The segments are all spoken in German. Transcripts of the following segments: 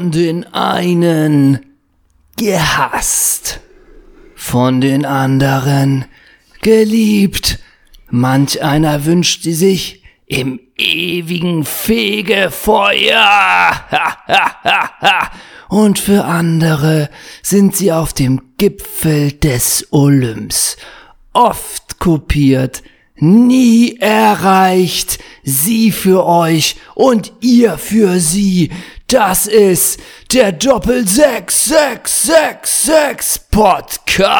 Von den einen gehasst, von den anderen geliebt. Manch einer wünscht sie sich im ewigen Fegefeuer. Und für andere sind sie auf dem Gipfel des Olymps. Oft kopiert, nie erreicht. Sie für euch und ihr für sie. Das ist der Doppel 6666 Podcast.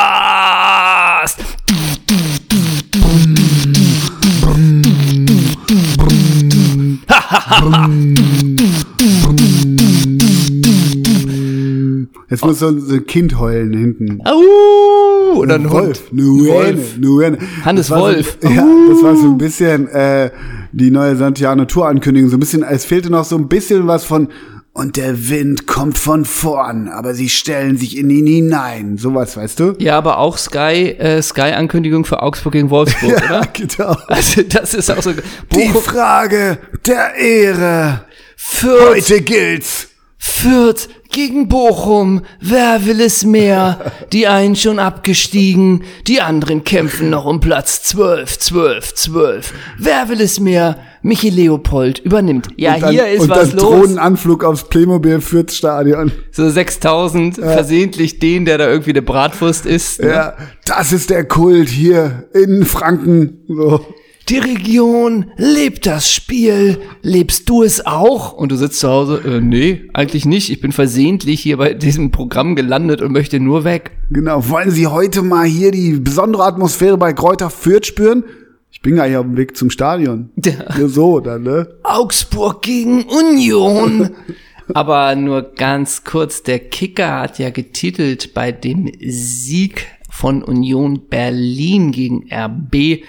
Jetzt muss so ein Kind heulen hinten. Au! Oder ein Wolf. Hund. Nuene, Wolf. Nuene. Hannes Das war Wolf. So, ja, das war so ein bisschen äh, die neue Santiano Tour Ankündigung. So ein bisschen, es fehlte noch so ein bisschen was von und der Wind kommt von vorn, aber sie stellen sich in ihn hinein. Sowas, weißt du? Ja, aber auch Sky, äh, Sky-Ankündigung für Augsburg gegen Wolfsburg, oder? genau. Also das ist auch so. Die Frage der Ehre. Fürth, Heute gilt's. Fürth gegen Bochum. Wer will es mehr? Die einen schon abgestiegen, die anderen kämpfen noch um Platz 12, 12, 12. Wer will es mehr? Michi Leopold übernimmt. Ja, und dann, hier ist und was dann los. Drohnenanflug aufs Playmobil Fürth Stadion. So 6000, versehentlich den, der da irgendwie eine Bratwurst isst. Ne? Ja, das ist der Kult hier in Franken. So. Die Region lebt das Spiel. Lebst du es auch? Und du sitzt zu Hause, äh, nee, eigentlich nicht. Ich bin versehentlich hier bei diesem Programm gelandet und möchte nur weg. Genau. Wollen Sie heute mal hier die besondere Atmosphäre bei Kräuter Fürth spüren? Ich bin gar nicht auf dem Weg zum Stadion. Ja. Nur so, dann, ne? Augsburg gegen Union. Aber nur ganz kurz, der Kicker hat ja getitelt bei dem Sieg von Union Berlin gegen RB,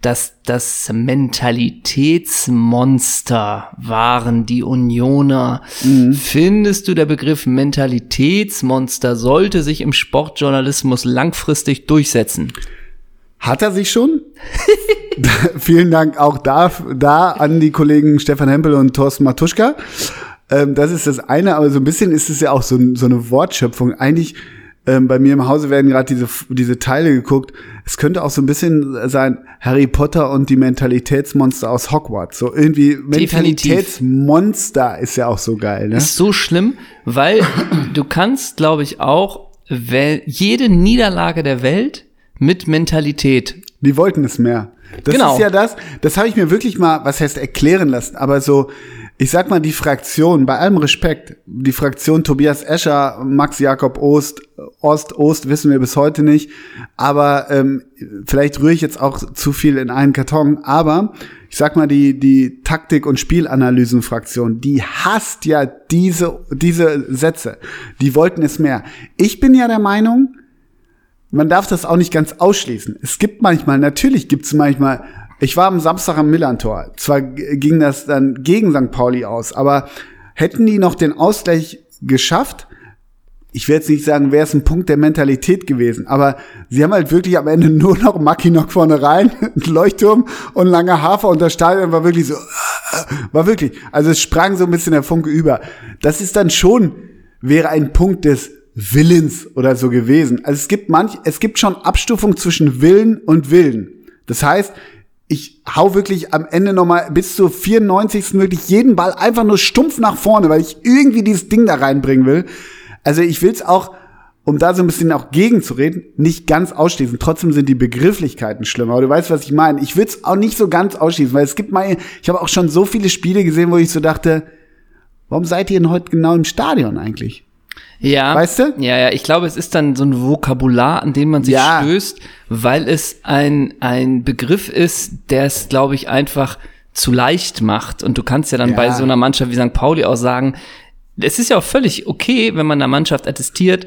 dass das Mentalitätsmonster waren die Unioner. Findest du, der Begriff Mentalitätsmonster sollte sich im Sportjournalismus langfristig durchsetzen? Hat er sich schon? Vielen Dank auch da, da an die Kollegen Stefan Hempel und Thorsten Matuschka. Ähm, das ist das eine, aber so ein bisschen ist es ja auch so, so eine Wortschöpfung. Eigentlich ähm, bei mir im Hause werden gerade diese, diese Teile geguckt. Es könnte auch so ein bisschen sein Harry Potter und die Mentalitätsmonster aus Hogwarts. So irgendwie Mentalitätsmonster ist ja auch so geil, ne? ist so schlimm, weil du kannst, glaube ich, auch jede Niederlage der Welt mit Mentalität. Die wollten es mehr. Das Genau. ist ja das, das habe ich mir wirklich mal, was heißt erklären lassen, aber so, ich sag mal, die Fraktion, bei allem Respekt, die Fraktion Tobias Escher, Max Jakob Ost, Ost, Ost wissen wir bis heute nicht, aber ähm, vielleicht rühre ich jetzt auch zu viel in einen Karton, aber ich sag mal, die, die Taktik- und Spielanalysenfraktion, die hasst ja diese, diese Sätze. Die wollten es mehr. Ich bin ja der Meinung, man darf das auch nicht ganz ausschließen. Es gibt manchmal, natürlich gibt es manchmal, ich war am Samstag am Millantor. Zwar ging das dann gegen St. Pauli aus, aber hätten die noch den Ausgleich geschafft, ich will jetzt nicht sagen, wäre es ein Punkt der Mentalität gewesen, aber sie haben halt wirklich am Ende nur noch Mackinock vorne rein, ein Leuchtturm und ein langer Hafer und das Stadion war wirklich so, war wirklich, also es sprang so ein bisschen der Funke über. Das ist dann schon, wäre ein Punkt des Willens oder so gewesen. Also es gibt manch, es gibt schon Abstufung zwischen Willen und Willen. Das heißt, ich hau wirklich am Ende nochmal bis zur 94. wirklich jeden Ball einfach nur stumpf nach vorne, weil ich irgendwie dieses Ding da reinbringen will. Also ich will's auch, um da so ein bisschen auch gegenzureden, nicht ganz ausschließen. Trotzdem sind die Begrifflichkeiten schlimmer. Aber du weißt, was ich meine. Ich will's auch nicht so ganz ausschließen, weil es gibt mal, ich habe auch schon so viele Spiele gesehen, wo ich so dachte, warum seid ihr denn heute genau im Stadion eigentlich? Ja. Weißt du? Ja, ja, ich glaube, es ist dann so ein Vokabular, an dem man sich Ja. stößt, weil es ein, ein Begriff ist, der es, glaube ich, einfach zu leicht macht. Und du kannst ja dann Ja. bei so einer Mannschaft wie St. Pauli auch sagen, es ist ja auch völlig okay, wenn man einer Mannschaft attestiert,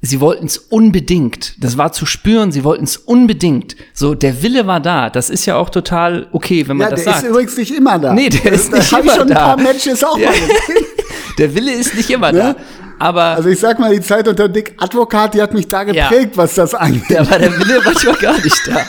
sie wollten es unbedingt. Das war zu spüren, sie wollten es unbedingt. So, der Wille war da. Das ist ja auch total okay, wenn man Ja, das der sagt. ist übrigens nicht immer da. Nee, der ist da nicht immer ich schon da. ein paar Matches auch Ja. mal gesehen. der Wille ist nicht immer da. Aber Also ich sag mal, die Zeit unter Dick Advokat, die hat mich da Ja. geprägt, was das angeht. Da war der Wille manchmal gar nicht da.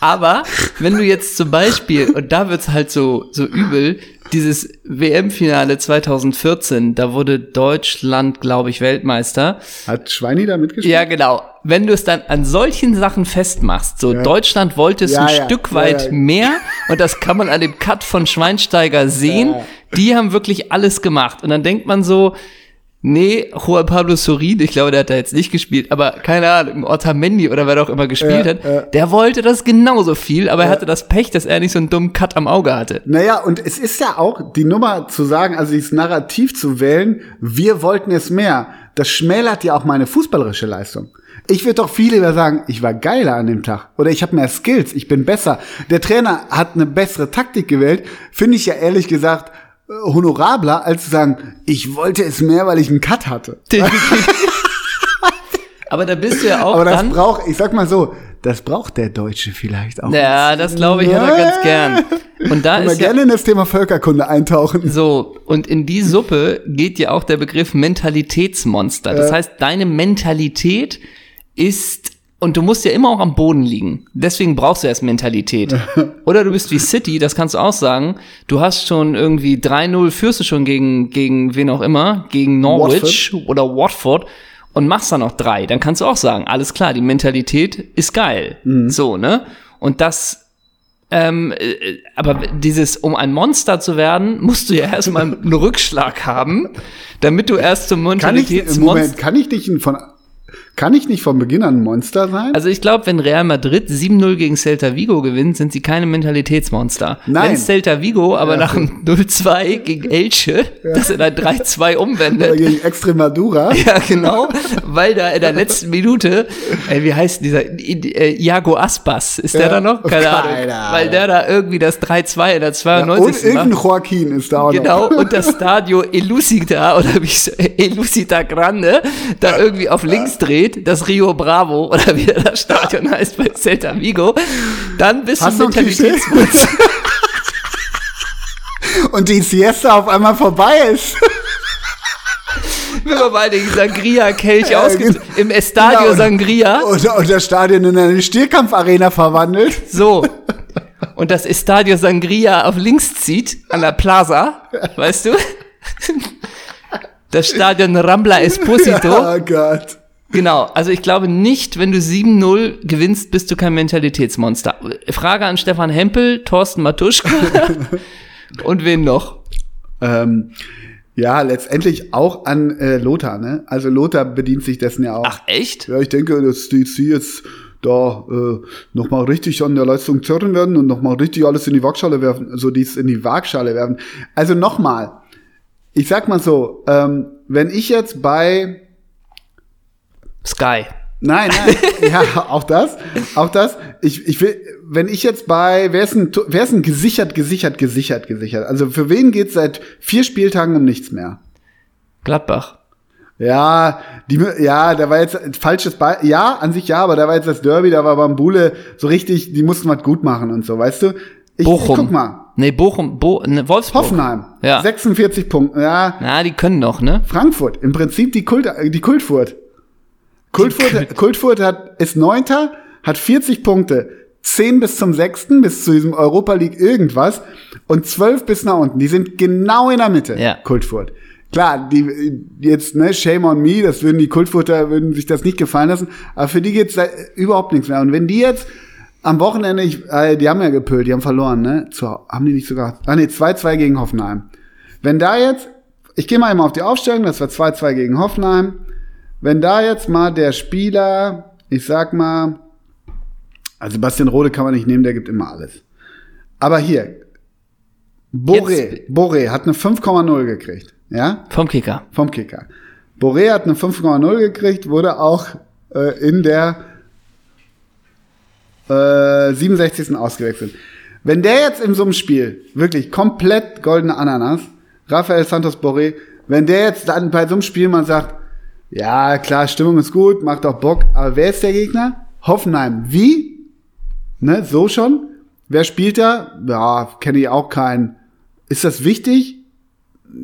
Aber wenn du jetzt zum Beispiel, und da wird's halt so, so übel, dieses WM-Finale 2014, da wurde Deutschland, glaube ich, Weltmeister. Hat Schweini da mitgespielt? Ja, genau. Wenn du es dann an solchen Sachen festmachst, so Ja. Deutschland wollte es Ja, ein ja, Stück ja, weit ja. mehr und das kann man an dem Cut von Schweinsteiger sehen. Ja. Die haben wirklich alles gemacht und dann denkt man so, nee, Juan Pablo Sorin, ich glaube, der hat da jetzt nicht gespielt, aber keine Ahnung, Otamendi oder wer doch immer gespielt Ja, hat, ja. der wollte das genauso viel, aber er hatte das Pech, dass er nicht so einen dummen Cut am Auge hatte. Naja, und es ist ja auch die Nummer zu sagen, also dieses Narrativ zu wählen, wir wollten es mehr. Das schmälert ja auch meine fußballerische Leistung. Ich würde doch viel lieber sagen, ich war geiler an dem Tag. Oder ich habe mehr Skills, ich bin besser. Der Trainer hat eine bessere Taktik gewählt. Finde ich ja ehrlich gesagt honorabler, als zu sagen, ich wollte es mehr, weil ich einen Cut hatte. aber da bist du ja auch Aber das dann. braucht, ich sag mal so, das braucht der Deutsche vielleicht auch. Ja, das glaube ich, hat er ganz gern. Und da ist ja, gerne in das Thema Völkerkunde eintauchen. So, und in die Suppe geht ja auch der Begriff Mentalitätsmonster. Das heißt, deine Mentalität ist, und du musst ja immer auch am Boden liegen. Deswegen brauchst du erst Mentalität. Oder du bist wie City, das kannst du auch sagen. Du hast schon irgendwie 3-0, führst du schon gegen, gegen wen auch immer, gegen Norwich oder Watford und machst dann noch drei. Dann kannst du auch sagen, alles klar, die Mentalität ist geil. So, ne? Und das ähm, äh, aber dieses, um ein Monster zu werden, musst du ja erstmal einen Rückschlag haben, damit du erst zum Kann ich. Moment, kann ich ein von, kann ich nicht von Beginn an ein Monster sein? Also ich glaube, wenn Real Madrid 7-0 gegen Celta Vigo gewinnt, sind sie keine Mentalitätsmonster. Nein. Wenn Celta Vigo aber nach einem 0-2 gegen Elche, das in ein 3-2 Oder umwendet, gegen Extremadura. Ja, genau, weil da in der letzten Minute, ey, wie heißt dieser, äh, Iago Aspas, ist der Ja, da noch? Keine keine Ahnung. Ahnung. Weil der da irgendwie das 3-2 in der und 92. macht. irgendein Joaquin ist da auch Genau, noch. und das Stadio Elucida oder wie ich, Elucida Grande da irgendwie auf links dreht, das Rio Bravo oder wie das Stadion heißt bei Celta Vigo, dann bist Hast du? Mentalitätsmonster. Und die Siesta auf einmal vorbei ist. Wenn man mal den Sangria-Kelch Ja, ausgibt, genau. im Estadio Genau. Sangria, Und, und das Stadion in eine Stierkampfarena verwandelt. so. Und das Estadio Sangria auf links zieht, an der Plaza, weißt du? Das Stadion Rambla Esposito. Oh Gott. Genau, also ich glaube nicht, wenn du 7-0 gewinnst, bist du kein Mentalitätsmonster. Frage an Stefan Hempel, Thorsten Matuschka und wen noch? Ähm, ja, letztendlich auch an äh, Lothar, ne? Also Lothar bedient sich dessen ja auch. Ach echt? Ja, ich denke, dass die, die jetzt da äh, nochmal richtig an der Leistung zerren werden und nochmal richtig alles in die Waagschale werfen, also dies in die Waagschale werfen. Also nochmal, ich sag mal so, ähm, wenn ich jetzt bei Sky. Nein, nein, ja, auch das, auch das. Ich, ich will, wenn ich jetzt bei, wer ist ein, wer ist ein gesichert, gesichert, gesichert, gesichert? Also für wen geht's seit vier Spieltagen um nichts mehr? Gladbach. Ja, die, ja, da war jetzt ein falsches Be ja, an sich ja, aber da war jetzt das Derby, da war Bambule so richtig, die mussten was gut machen und so, weißt du? Ich, Bochum. Ich guck mal, Nee, Bochum, Bo ne, Wolfsburg. Hoffenheim, Ja. 46 Punkte, ja, Na, die können noch, ne? Frankfurt, im Prinzip die Kult, die Kultfurt. Kultfurt, Kultfurt hat, ist Neunter, hat 40 Punkte. 10 bis zum sechsten, bis zu diesem Europa League irgendwas und 12 bis nach unten. Die sind genau in der Mitte, Ja. Kultfurt. Klar, die jetzt, ne, shame on me, das würden die Kultfurter, würden sich das nicht gefallen lassen, aber für die geht's da überhaupt nichts mehr. Und wenn die jetzt am Wochenende, ich, äh, die haben ja gepölt, die haben verloren, ne? Zu, haben die nicht sogar, ah nee, 2-2 gegen Hoffenheim. Wenn da jetzt, ich gehe mal immer auf die Aufstellung, das war 2-2 gegen Hoffenheim. Wenn da jetzt mal der Spieler, ich sag mal, also Sebastian Rode kann man nicht nehmen, der gibt immer alles. Aber hier, Boré, Boré hat eine 5,0 gekriegt, ja? Vom Kicker. vom Kicker. Boré hat eine 5,0 gekriegt, wurde auch äh, in der äh, 67. ausgewechselt. Wenn der jetzt in so einem Spiel wirklich komplett goldene Ananas, Rafael Santos Boré, wenn der jetzt dann bei so einem Spiel mal sagt, ja, klar, Stimmung ist gut, macht auch Bock, aber wer ist der Gegner? Hoffenheim. Wie? Ne, so schon? Wer spielt da? Ja, kenne ich auch keinen. Ist das wichtig?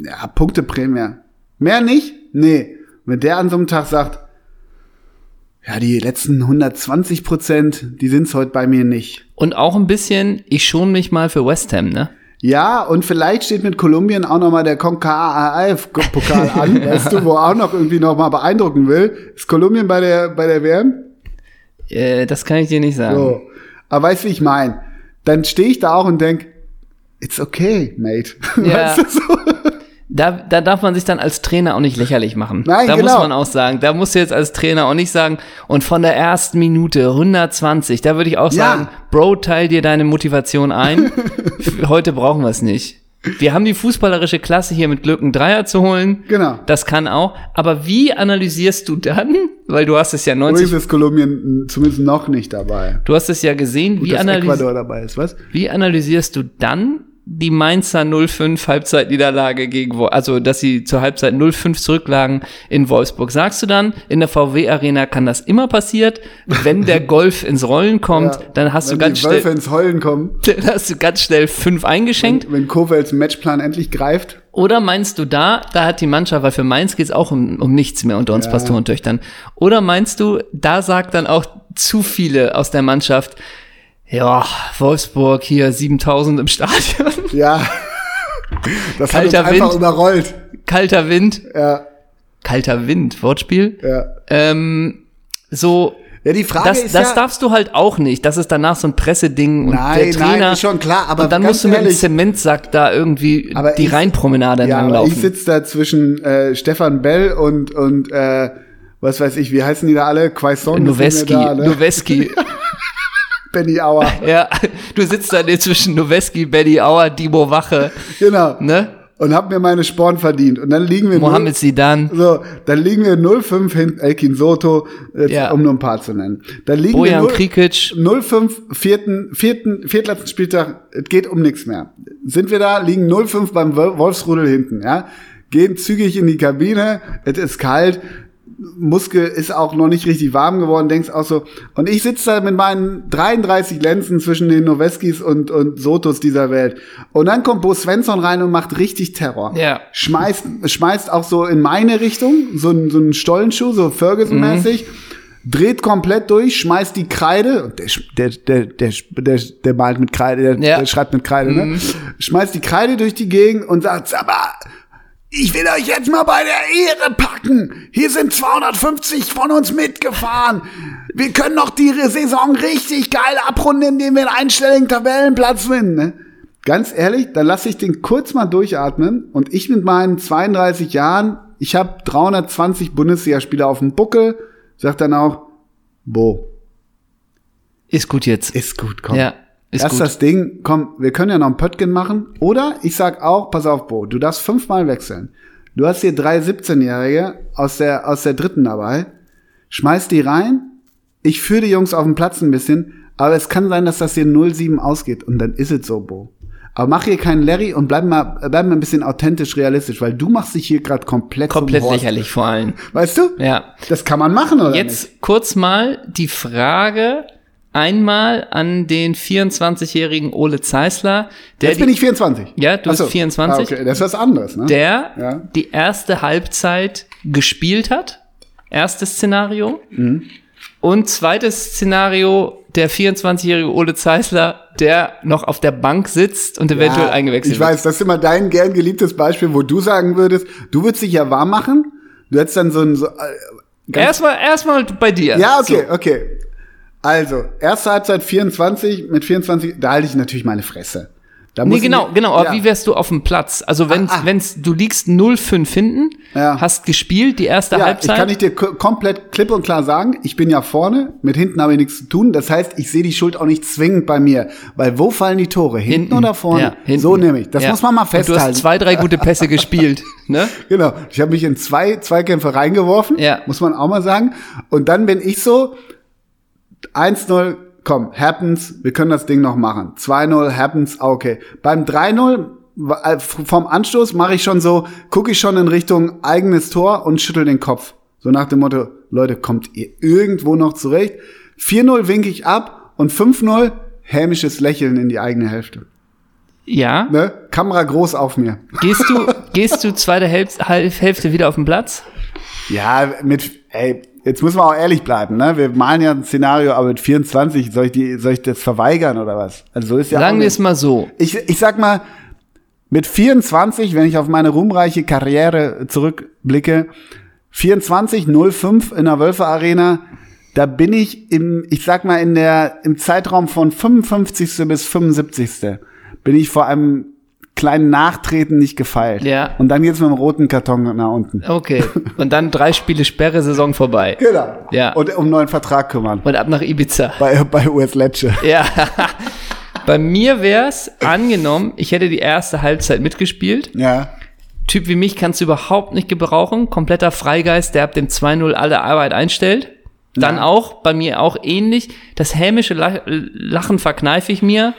Ja, Punkteprämie. Mehr nicht? Nee. Wenn der an so einem Tag sagt, ja, die letzten 120 Prozent, die sind's heute bei mir nicht. Und auch ein bisschen, ich schon mich mal für West Ham, ne? Ja, und vielleicht steht mit Kolumbien auch noch mal der CONCACAF-Pokal an, weißt du, wo auch noch irgendwie noch mal beeindrucken will. Ist Kolumbien bei der, bei der WM? Äh, das kann ich dir nicht sagen. So. Aber weißt du, wie ich meine? Dann stehe ich da auch und denk, it's okay, mate. Ja. Weißt du so? Da, da darf man sich dann als Trainer auch nicht lächerlich machen. Nein, da genau. muss man auch sagen, da musst du jetzt als Trainer auch nicht sagen, und von der ersten Minute 120, da würde ich auch Ja. sagen, Bro, teil dir deine Motivation ein. Heute brauchen wir es nicht. Wir haben die fußballerische Klasse hier mit Glück einen Dreier zu holen. Genau. Das kann auch. Aber wie analysierst du dann, weil du hast es ja 90, Übrigens ist Kolumbien zumindest noch nicht dabei. du hast es ja gesehen, Gut, wie, Ecuador dabei ist, was? wie analysierst du dann die Mainzer 0-5 Halbzeitniederlage gegen, also dass sie zur Halbzeit 0-5 zurücklagen in Wolfsburg. Sagst du dann, in der VW Arena kann das immer passiert, wenn der Golf ins Rollen kommt, Ja. dann hast Wenn du ganz die Wölfe schnell, ins Heulen kommen, dann hast du ganz schnell fünf eingeschenkt. wenn Kofelds Matchplan endlich greift. Oder meinst du da, da hat die Mannschaft, weil für Mainz geht's auch um, um nichts mehr unter uns Ja. Pastorentöchtern. Oder meinst du, da sagt dann auch zu viele aus der Mannschaft, ja, Wolfsburg hier 7000 im Stadion, Ja. Das Kalter hat uns einfach Wind. überrollt. kalter Wind, Ja, kalter Wind, Wortspiel. ja. Ähm, so, Ja, die Frage das, ist das ja, darfst du halt auch nicht. Das ist danach so ein Presseding und Nein, der Trainer. nein, ist schon klar, aber und dann musst du mit dem ehrlich- Zementsack da irgendwie die ich- Rheinpromenade ja, entlang aber ich sitze da zwischen äh, Stefan Bell und und äh, was weiß ich, wie heißen die da alle? Quaison Noweski, ne? Noweski. Benny Auer. ja, du sitzt da zwischen Noweski, Betty Auer, Dimo Wache, genau. ne? Und hab mir meine Sporen verdient. Und dann liegen wir Mohamed Sidan, So, dann liegen wir 0-5 hinten, Elkin Soto, jetzt, Ja. um nur ein paar zu nennen. Dann liegen Bojan wir 0 Krikic. 0-5, vierten, vierten, viertletzten Spieltag, es geht um nichts mehr. Sind wir da, liegen 0-5 beim Wol- Wolfsrudel hinten, ja? Gehen zügig in die Kabine, es ist kalt, Muskel ist auch noch nicht richtig warm geworden, denkst auch so. Und ich sitze da mit meinen 33 Lenzen zwischen den Noweskis und, und Sotos dieser Welt. Und dann kommt Bo Svensson rein und macht richtig Terror. Ja. Schmeißt, schmeißt auch so in meine Richtung, so ein, so ein Stollenschuh, so Ferguson-mäßig. Dreht komplett durch, schmeißt die Kreide, der, der, der, der, der, der malt mit Kreide, der, Ja. der schreibt mit Kreide, ne? Schmeißt die Kreide durch die Gegend und sagt, sag mal, ich will euch jetzt mal bei der Ehre packen. Hier sind 250 von uns mitgefahren. Wir können noch die Saison richtig geil abrunden, indem wir einen einstelligen Tabellenplatz finden. Ne? Ganz ehrlich, dann lasse ich den kurz mal durchatmen und ich mit meinen 32 Jahren, ich habe 320 Bundesligaspieler auf dem Buckel, sag dann auch, Bo, Ist gut jetzt. ist gut, komm. Ja, ist das ist gut. das Ding, komm, wir können ja noch ein Pöttgen machen. Oder ich sag auch, pass auf, Bo, du darfst fünfmal wechseln. Du hast hier drei 17-Jährige aus der, aus der dritten dabei. Schmeiß die rein. Ich führe die Jungs auf den Platz ein bisschen. Aber es kann sein, dass das hier 0-7 ausgeht. Und dann ist es so, Bo. Aber mach hier keinen Larry und bleib mal, bleib mal ein bisschen authentisch realistisch, weil du machst dich hier gerade komplett Komplett lächerlich vor allem. Weißt du? Ja. Das kann man machen, oder Jetzt kurz mal die Frage einmal an den 24-jährigen Ole Zeisler, der Jetzt bin ich 24. Ja, du Ach so. bist 24. Ah, okay. Das ist was anderes, ne? der Ja. die erste Halbzeit gespielt hat. Erstes Szenario. Mhm. Und zweites Szenario, der 24-jährige Ole Zeisler, der noch auf der Bank sitzt und eventuell Ja, eingewechselt Ich weiß, das ist immer dein gern geliebtes Beispiel, wo du sagen würdest, du würdest dich ja warm machen. Du hättest dann so ein, so, äh, wird. Erstmal, erstmal bei dir. ja, okay, okay. Also, erste Halbzeit 24, mit 24, da halte ich natürlich meine Fresse. Da Nee, genau, ich- genau. Aber ja. wie wärst du auf dem Platz? Also wenn, Ah, ah. wenn's, du liegst 0-5 hinten, Ja. hast gespielt die erste Ja, ich Halbzeit. kann ich dir ko- komplett klipp und klar sagen, ich bin ja vorne, mit hinten habe ich nichts zu tun. Das heißt, ich sehe die Schuld auch nicht zwingend bei mir. Weil wo fallen die Tore? Hinten, oder vorne? Ja, hinten. So nämlich. Das Ja. muss man mal Und Du festhalten. hast zwei, drei gute Pässe gespielt, ne? Genau. Ich habe mich in zwei Zweikämpfe reingeworfen, Ja. muss man auch mal sagen. Und dann bin ich so 1-0, komm, happens, wir können das Ding noch machen. 2-0, happens, ah, okay. Beim 3-0 wa- äh, vom Anstoß mache ich schon so, gucke ich schon in Richtung eigenes Tor und schüttel den Kopf. So nach dem Motto, Leute, kommt ihr irgendwo noch zurecht? 4-0 winke ich ab und 5-0 hämisches Lächeln in die eigene Hälfte. Ja. Ne? Kamera groß auf mir. Gehst du, gehst du zweite Hälfte, Hälfte wieder auf den Platz? Ja, mit, ey, jetzt müssen wir auch ehrlich bleiben, ne? Wir malen ja ein Szenario, aber mit 24, soll ich die, soll ich das verweigern oder was? Also so ist ja Sagen wir es mal so. Ich, ich sag mal, Mit 24, wenn ich auf meine ruhmreiche Karriere zurückblicke, 24, 05 in der Wölfe Arena, da bin ich im, ich sag mal, in der, im Zeitraum von 55. bis 75. bin ich vor einem kleinen Nachtreten nicht gefeilt. Ja. Und dann geht's mit dem roten Karton nach unten. Okay. Und dann drei Spiele Sperre, Saison vorbei. Genau. Ja. Und um neuen Vertrag kümmern. Und ab nach Ibiza. Bei, bei US Lecce. Ja. Bei mir wär's angenommen, ich hätte die erste Halbzeit mitgespielt. Ja. Typ wie mich kannst du überhaupt nicht gebrauchen. Kompletter Freigeist, der ab dem 2-0 alle Arbeit einstellt. Dann Ja. auch, bei mir auch ähnlich. Das hämische La- Lachen verkneife ich mir.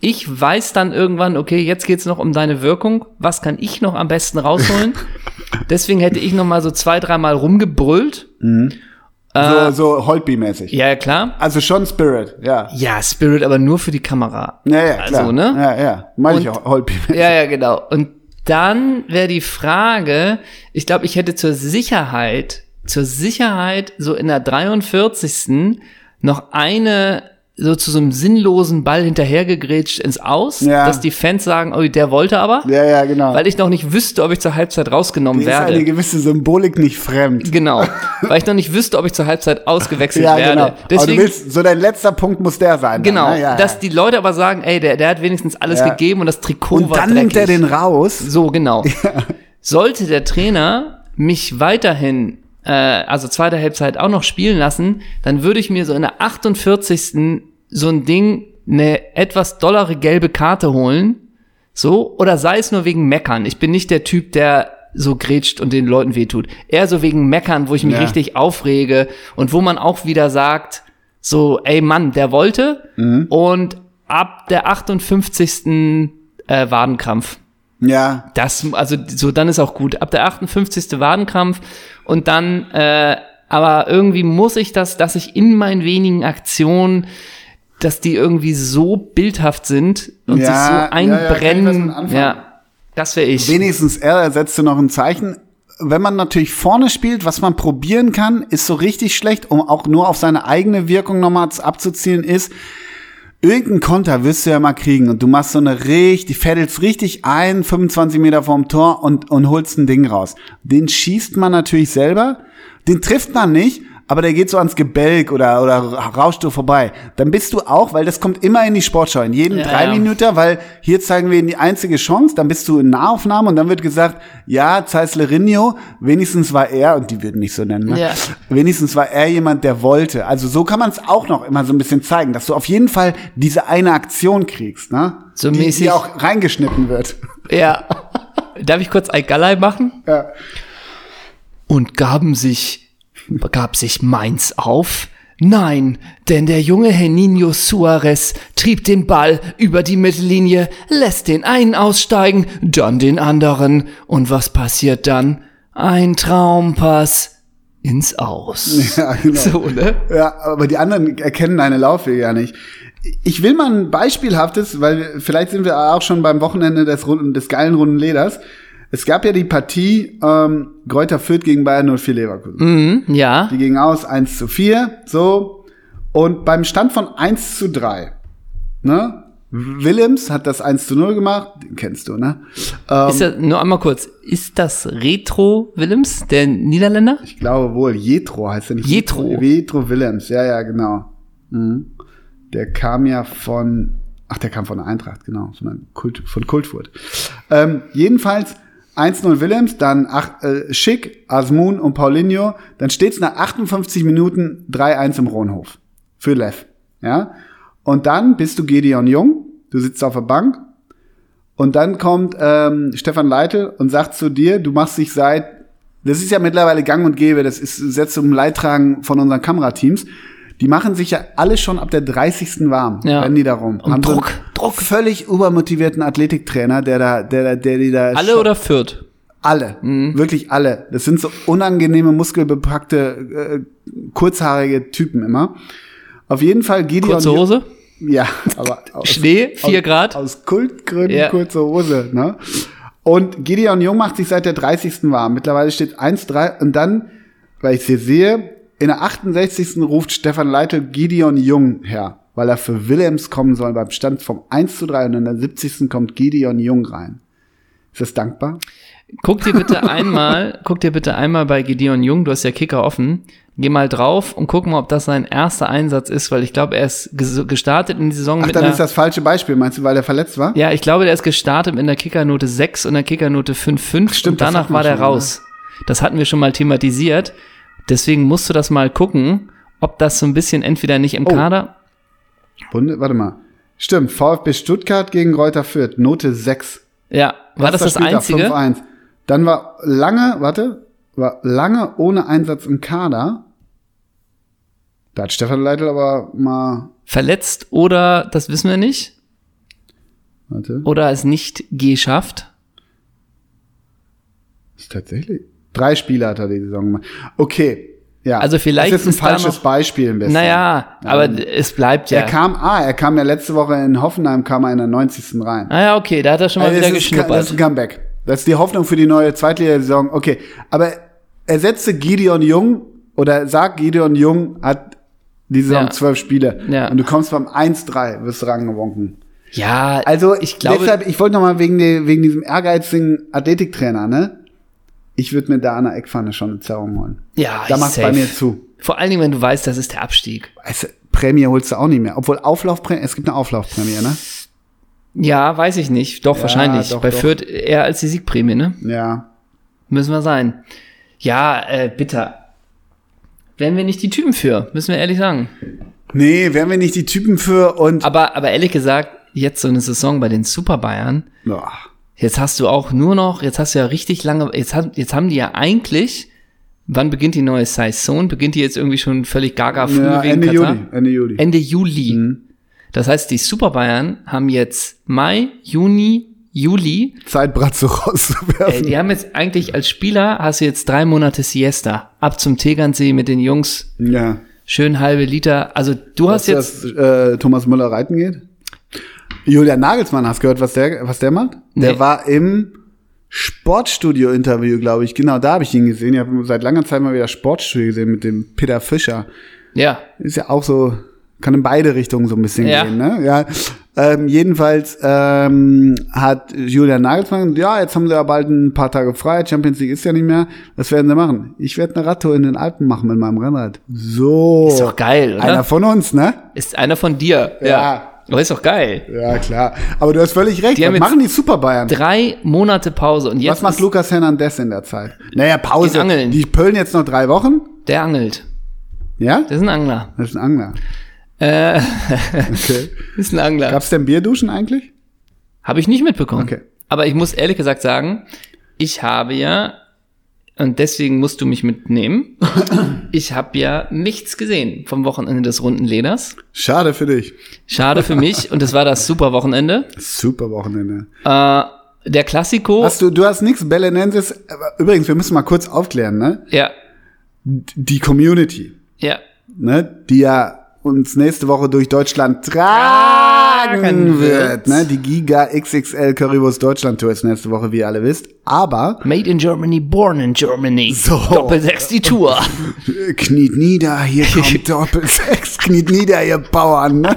Ich weiß dann irgendwann, okay, jetzt geht's noch um deine Wirkung. Was kann ich noch am besten rausholen? Deswegen hätte ich noch mal so zwei, dreimal rumgebrüllt. So, so Holtby-mäßig. Ja, klar. Also schon Spirit, ja. Ja, Spirit, aber nur für die Kamera. Ja, ja, klar. Also, ne? Ja, ja. Meine ich auch Holtby-mäßig. Ja, ja, genau. Und dann wäre die Frage, ich glaube, ich hätte zur Sicherheit, zur Sicherheit so in der 43. noch eine so zu so einem sinnlosen Ball hinterhergegrätscht ins Aus, Ja. dass die Fans sagen, oh, der wollte aber, Ja, ja, genau. weil ich noch nicht wüsste, ob ich zur Halbzeit rausgenommen Mir ist werde. eine gewisse Symbolik nicht fremd. Genau, weil ich noch nicht wüsste, ob ich zur Halbzeit ausgewechselt Ja, werde. genau. Aber du Deswegen, willst, so dein letzter Punkt muss der sein. genau, Dann, ne? ja, dass die Leute aber sagen, ey, der, der hat wenigstens alles gegeben und das Trikot Und war dann nimmt er dreckig. den raus. So, genau. Sollte der Trainer mich weiterhin, äh, also zweite Halbzeit auch noch spielen lassen, dann würde ich mir so in der 48. so ein Ding, eine etwas dollere gelbe Karte holen. So, oder sei es nur wegen Meckern. Ich bin nicht der Typ, der so grätscht und den Leuten wehtut. Eher so wegen Meckern, wo ich mich Ja. richtig aufrege und wo man auch wieder sagt, so, ey Mann, der wollte und ab der 58. Äh, Wadenkrampf. Ja. Das, also so, dann ist auch gut. Ab der 58. Wadenkrampf und dann, äh, aber irgendwie muss ich das, dass ich in meinen wenigen Aktionen, dass die irgendwie so bildhaft sind und Ja, sich so ja, ja, einbrennen. anfangen. Ja, das wäre ich. Wenigstens er setzt du noch ein Zeichen. Wenn man natürlich vorne spielt, was man probieren kann, ist so richtig schlecht, um auch nur auf seine eigene Wirkung nochmal abzuzielen, ist, irgendeinen Konter wirst du ja mal kriegen und du machst so eine richtig, fädelst richtig ein, 25 Meter vorm Tor und, und holst ein Ding raus. Den schießt man natürlich selber, den trifft man nicht, aber der geht so ans Gebälk oder, oder rauscht so vorbei. Dann bist du auch, weil das kommt immer in die Sportschau, in jeden Ja, drei ja. Minuten, weil hier zeigen wir ihnen die einzige Chance, dann bist du in Nahaufnahme und dann wird gesagt, ja, Zeislerinho, wenigstens war er, und die würden mich so nennen, ne? Ja. wenigstens war er jemand, der wollte. Also so kann man es auch noch immer so ein bisschen zeigen, dass du auf jeden Fall diese eine Aktion kriegst, ne? So die, mäßig- die auch reingeschnitten wird. Ja. Darf ich kurz ein Gallei machen? Ja. Und gaben sich, gab sich Mainz auf? Nein, denn der junge Henninho Suarez trieb den Ball über die Mittellinie, lässt den einen aussteigen, dann den anderen. Und was passiert dann? Ein Traumpass ins Aus. Ja, genau. So, ne? Ja, aber die anderen erkennen deine Laufwege ja nicht. Ich will mal ein beispielhaftes, weil vielleicht sind wir auch schon beim Wochenende des, Runden, des geilen runden Leders. Es gab ja die Partie ähm, Greuther Fürth gegen Bayern 04 Leverkusen. Mhm, ja. Die gingen aus 1 zu 4, so. Und beim Stand von 1 zu 3, ne? Willems hat das 1 zu 0 gemacht, den kennst du, ne? Ähm, Ist das, nur einmal kurz, ist das Retro Willems, der Niederländer? ich glaube wohl, Jetro heißt er nicht. Jetro. Jetro Willems, ja, ja, genau. Mhm. Der kam ja von, ach, der kam von der Eintracht, genau, von, Kult, von Kultfurt. Ähm, jedenfalls 1-0 Willems, dann ach, äh, Schick, Asmun und Paulinho. Dann steht's nach 58 Minuten 3-1 im Rohnhof. Für Lev. Ja? Und dann bist du Gedeon Jung, du sitzt auf der Bank. Und dann kommt ähm, Stefan Leitl und sagt zu dir, du machst dich seit, das ist ja mittlerweile gang und gäbe, das ist setzt zum Leidtragen von unseren Kamerateams. Die machen sich ja alle schon ab der 30. warm, Ja. rennen die da rum. Und so Druck, einen Druck. Völlig übermotivierten Athletiktrainer, der da, der, da- der die da Alle oder Fürth? alle, Mhm. wirklich alle. Das sind so unangenehme, muskelbepackte, äh, kurzhaarige Typen immer. Auf jeden Fall Gideon. Kurze Hose? Ja, aber aus, Schnee, vier aus, Grad? Aus Kultgründen Ja. kurze Hose, ne? Und Gideon Jung macht sich seit der 30. warm. Mittlerweile steht 1-3 und dann, weil ich sie sehe, in der 68. ruft Stefan Leitl Gideon Jung her, weil er für Willems kommen soll beim Stand vom 1 zu 3 und in der 70. kommt Gideon Jung rein. Ist das dankbar? Guck dir bitte einmal, guck dir bitte einmal bei Gideon Jung, du hast ja Kicker offen, geh mal drauf und guck mal, ob das sein erster Einsatz ist, weil ich glaube, er ist ges- gestartet in die Saison Ach, mit dann ist das falsche Beispiel, meinst du, weil er verletzt war? ja, ich glaube, der ist gestartet mit einer Kickernote 6 und einer Kickernote 5,5 Stimmt, und danach war der schon, ne? raus. Das hatten wir schon mal thematisiert. Deswegen musst du das mal gucken, ob das so ein bisschen entweder nicht im Oh. Kader, Bunde, warte mal. Stimmt, VfB Stuttgart gegen Reuter Fürth, Note 6. ja, war das das Spieltag, einzige? 5-1. Dann war lange, warte, war lange ohne Einsatz im Kader. Da hat Stefan Leitl aber mal, Verletzt oder, das wissen wir nicht, warte, oder es nicht geschafft. ist tatsächlich, drei Spiele hat er die Saison gemacht. Okay, ja. Also vielleicht Das ist ein ist falsches noch- Beispiel ein bisschen. Naja, aber es bleibt ja. Er kam, ah, er kam ja letzte Woche in Hoffenheim, kam er in der 90. rein. Ah ja, okay, da hat er schon mal Also wieder ist, das ist geschnuppert. ein Comeback. Das ist die Hoffnung für die neue Zweitliga-Saison. Okay, aber ersetze Gideon Jung oder sag Gideon Jung hat die Saison Ja. zwölf Spiele Ja. und du kommst beim 1-3, wirst du rangewunken. Ja, Also ich glaube, deshalb, ich wollte noch mal wegen, wegen diesem ehrgeizigen Athletiktrainer, ne? Ich würde mir da an der Eckpfanne schon eine Zerrung holen. ja, Da safe. bei mir zu. Vor allen Dingen, wenn du weißt, das ist der Abstieg. Du, Prämie holst du auch nicht mehr. Obwohl Auflaufprämie, es gibt eine Auflaufprämie, ne? Ja, weiß ich nicht. Doch, wahrscheinlich. doch, Bei doch. Fürth eher als die Siegprämie, ne? Ja. Müssen wir sein. Ja, äh, bitter. Wären wir nicht die Typen für, müssen wir ehrlich sagen. Nee, wären wir nicht die Typen für und Aber, aber ehrlich gesagt, jetzt so eine Saison bei den Super Bayern, Boah. Jetzt hast du auch nur noch, jetzt hast du ja richtig lange, jetzt, hat, jetzt haben die ja eigentlich, wann beginnt die neue Saison? Beginnt die jetzt irgendwie schon völlig gaga früh ja, wegen Ende Katar? Juli. Ende Juli. Ende Juli. Das heißt, die Super Bayern haben jetzt Mai, Juni, Juli. Zeit, Bratze rauszuwerfen. die haben jetzt eigentlich als Spieler hast du jetzt drei Monate Siesta. Ab zum Tegernsee mit den Jungs. ja. Schön halbe Liter. Also du hast Dass jetzt. das, äh, Thomas Müller reiten geht? Julian Nagelsmann, hast du gehört, was der, was der macht? Der Nee. war im Sportstudio-Interview, glaube ich. Genau, da habe ich ihn gesehen. Ich habe seit langer Zeit mal wieder Sportstudio gesehen mit dem Peter Fischer. Ja. Ist ja auch so, kann in beide Richtungen so ein bisschen Ja. gehen, ne? Ja. Ähm, jedenfalls ähm, hat Julian Nagelsmann, gesagt, ja, jetzt haben sie ja bald ein paar Tage frei, Champions League ist ja nicht mehr. Was werden sie machen? Ich werde eine Radtour in den Alpen machen mit meinem Rennrad. So. Ist doch geil, oder? Einer von uns, ne? Ist einer von dir. Ja. Aber ist doch geil. Ja, klar. Aber du hast völlig recht. Die Was machen die Super Bayern? Drei Monate Pause und jetzt Was macht ist Lucas Hernandez in der Zeit? Naja, Pause. Angeln. Die pöllen jetzt noch drei Wochen. der angelt. Ja? Der ist ein Angler. Das ist ein Angler. Äh, Okay. ist ein Angler. Gab's denn Bierduschen eigentlich? Habe ich nicht mitbekommen. Okay. Aber ich muss ehrlich gesagt sagen, ich habe ja, und deswegen musst du mich mitnehmen, ich habe ja nichts gesehen vom Wochenende des runden Leders. Schade für dich. Schade für mich und es war das super Wochenende. Super Wochenende. Äh, der Klassiko, Hast du, du hast nichts Belenenses. Übrigens, wir müssen mal kurz aufklären, ne? ja, Die Community, ja, ne? Die ja uns nächste Woche durch Deutschland tragen Tragen wird, wird. ne? Die Giga XXL Currywurst Deutschland Tour ist nächste Woche, wie ihr alle wisst. Aber Made in Germany, born in Germany. So. Doppel sechs die Tour. kniet nieder, hier kommt Doppelsechs, kniet nieder, ihr Bauern, ne?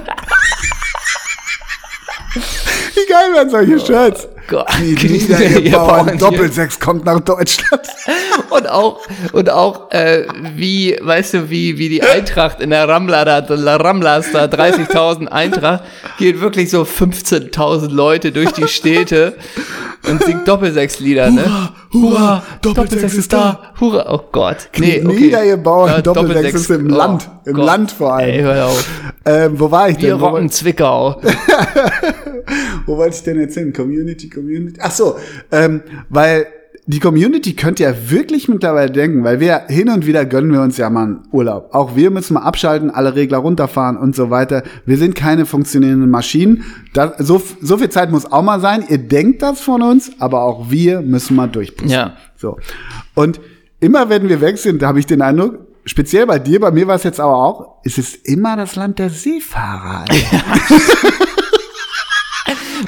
Wie geil werden solche Shirts? Gott. Kniet nieder, ihr Bauern, Doppelsechs kommt nach Deutschland. Und auch, und auch, äh, wie, weißt du, wie, wie die Eintracht in der Ramla da, La Ramblas da, 30.000 Eintracht, geht wirklich so 15.000 Leute durch die Städte und singt Doppelsechs-Lieder, ne? Hurra, Doppelsechs ist da. Hurra, oh Gott. Nee, okay. nieder, ihr Bauern, Doppelsechs ist im oh Land, im Gott. Land vor allem. Ey, hör auf. Ähm, wo war ich Wir denn? Wo, rocken Zwickau. wo wollte ich denn jetzt hin? Community, Community. Ach so, ähm, weil die Community könnte ja wirklich mittlerweile denken, weil wir hin und wieder gönnen wir uns ja mal einen Urlaub. Auch wir müssen mal abschalten, alle Regler runterfahren und so weiter. Wir sind keine funktionierenden Maschinen. Das, so, so viel Zeit muss auch mal sein. Ihr denkt das von uns, aber auch wir müssen mal durchpusten. Ja. So. Und immer wenn wir weg sind, da habe ich den Eindruck, speziell bei dir, bei mir war es jetzt aber auch, es ist immer das Land der Seefahrer. Kann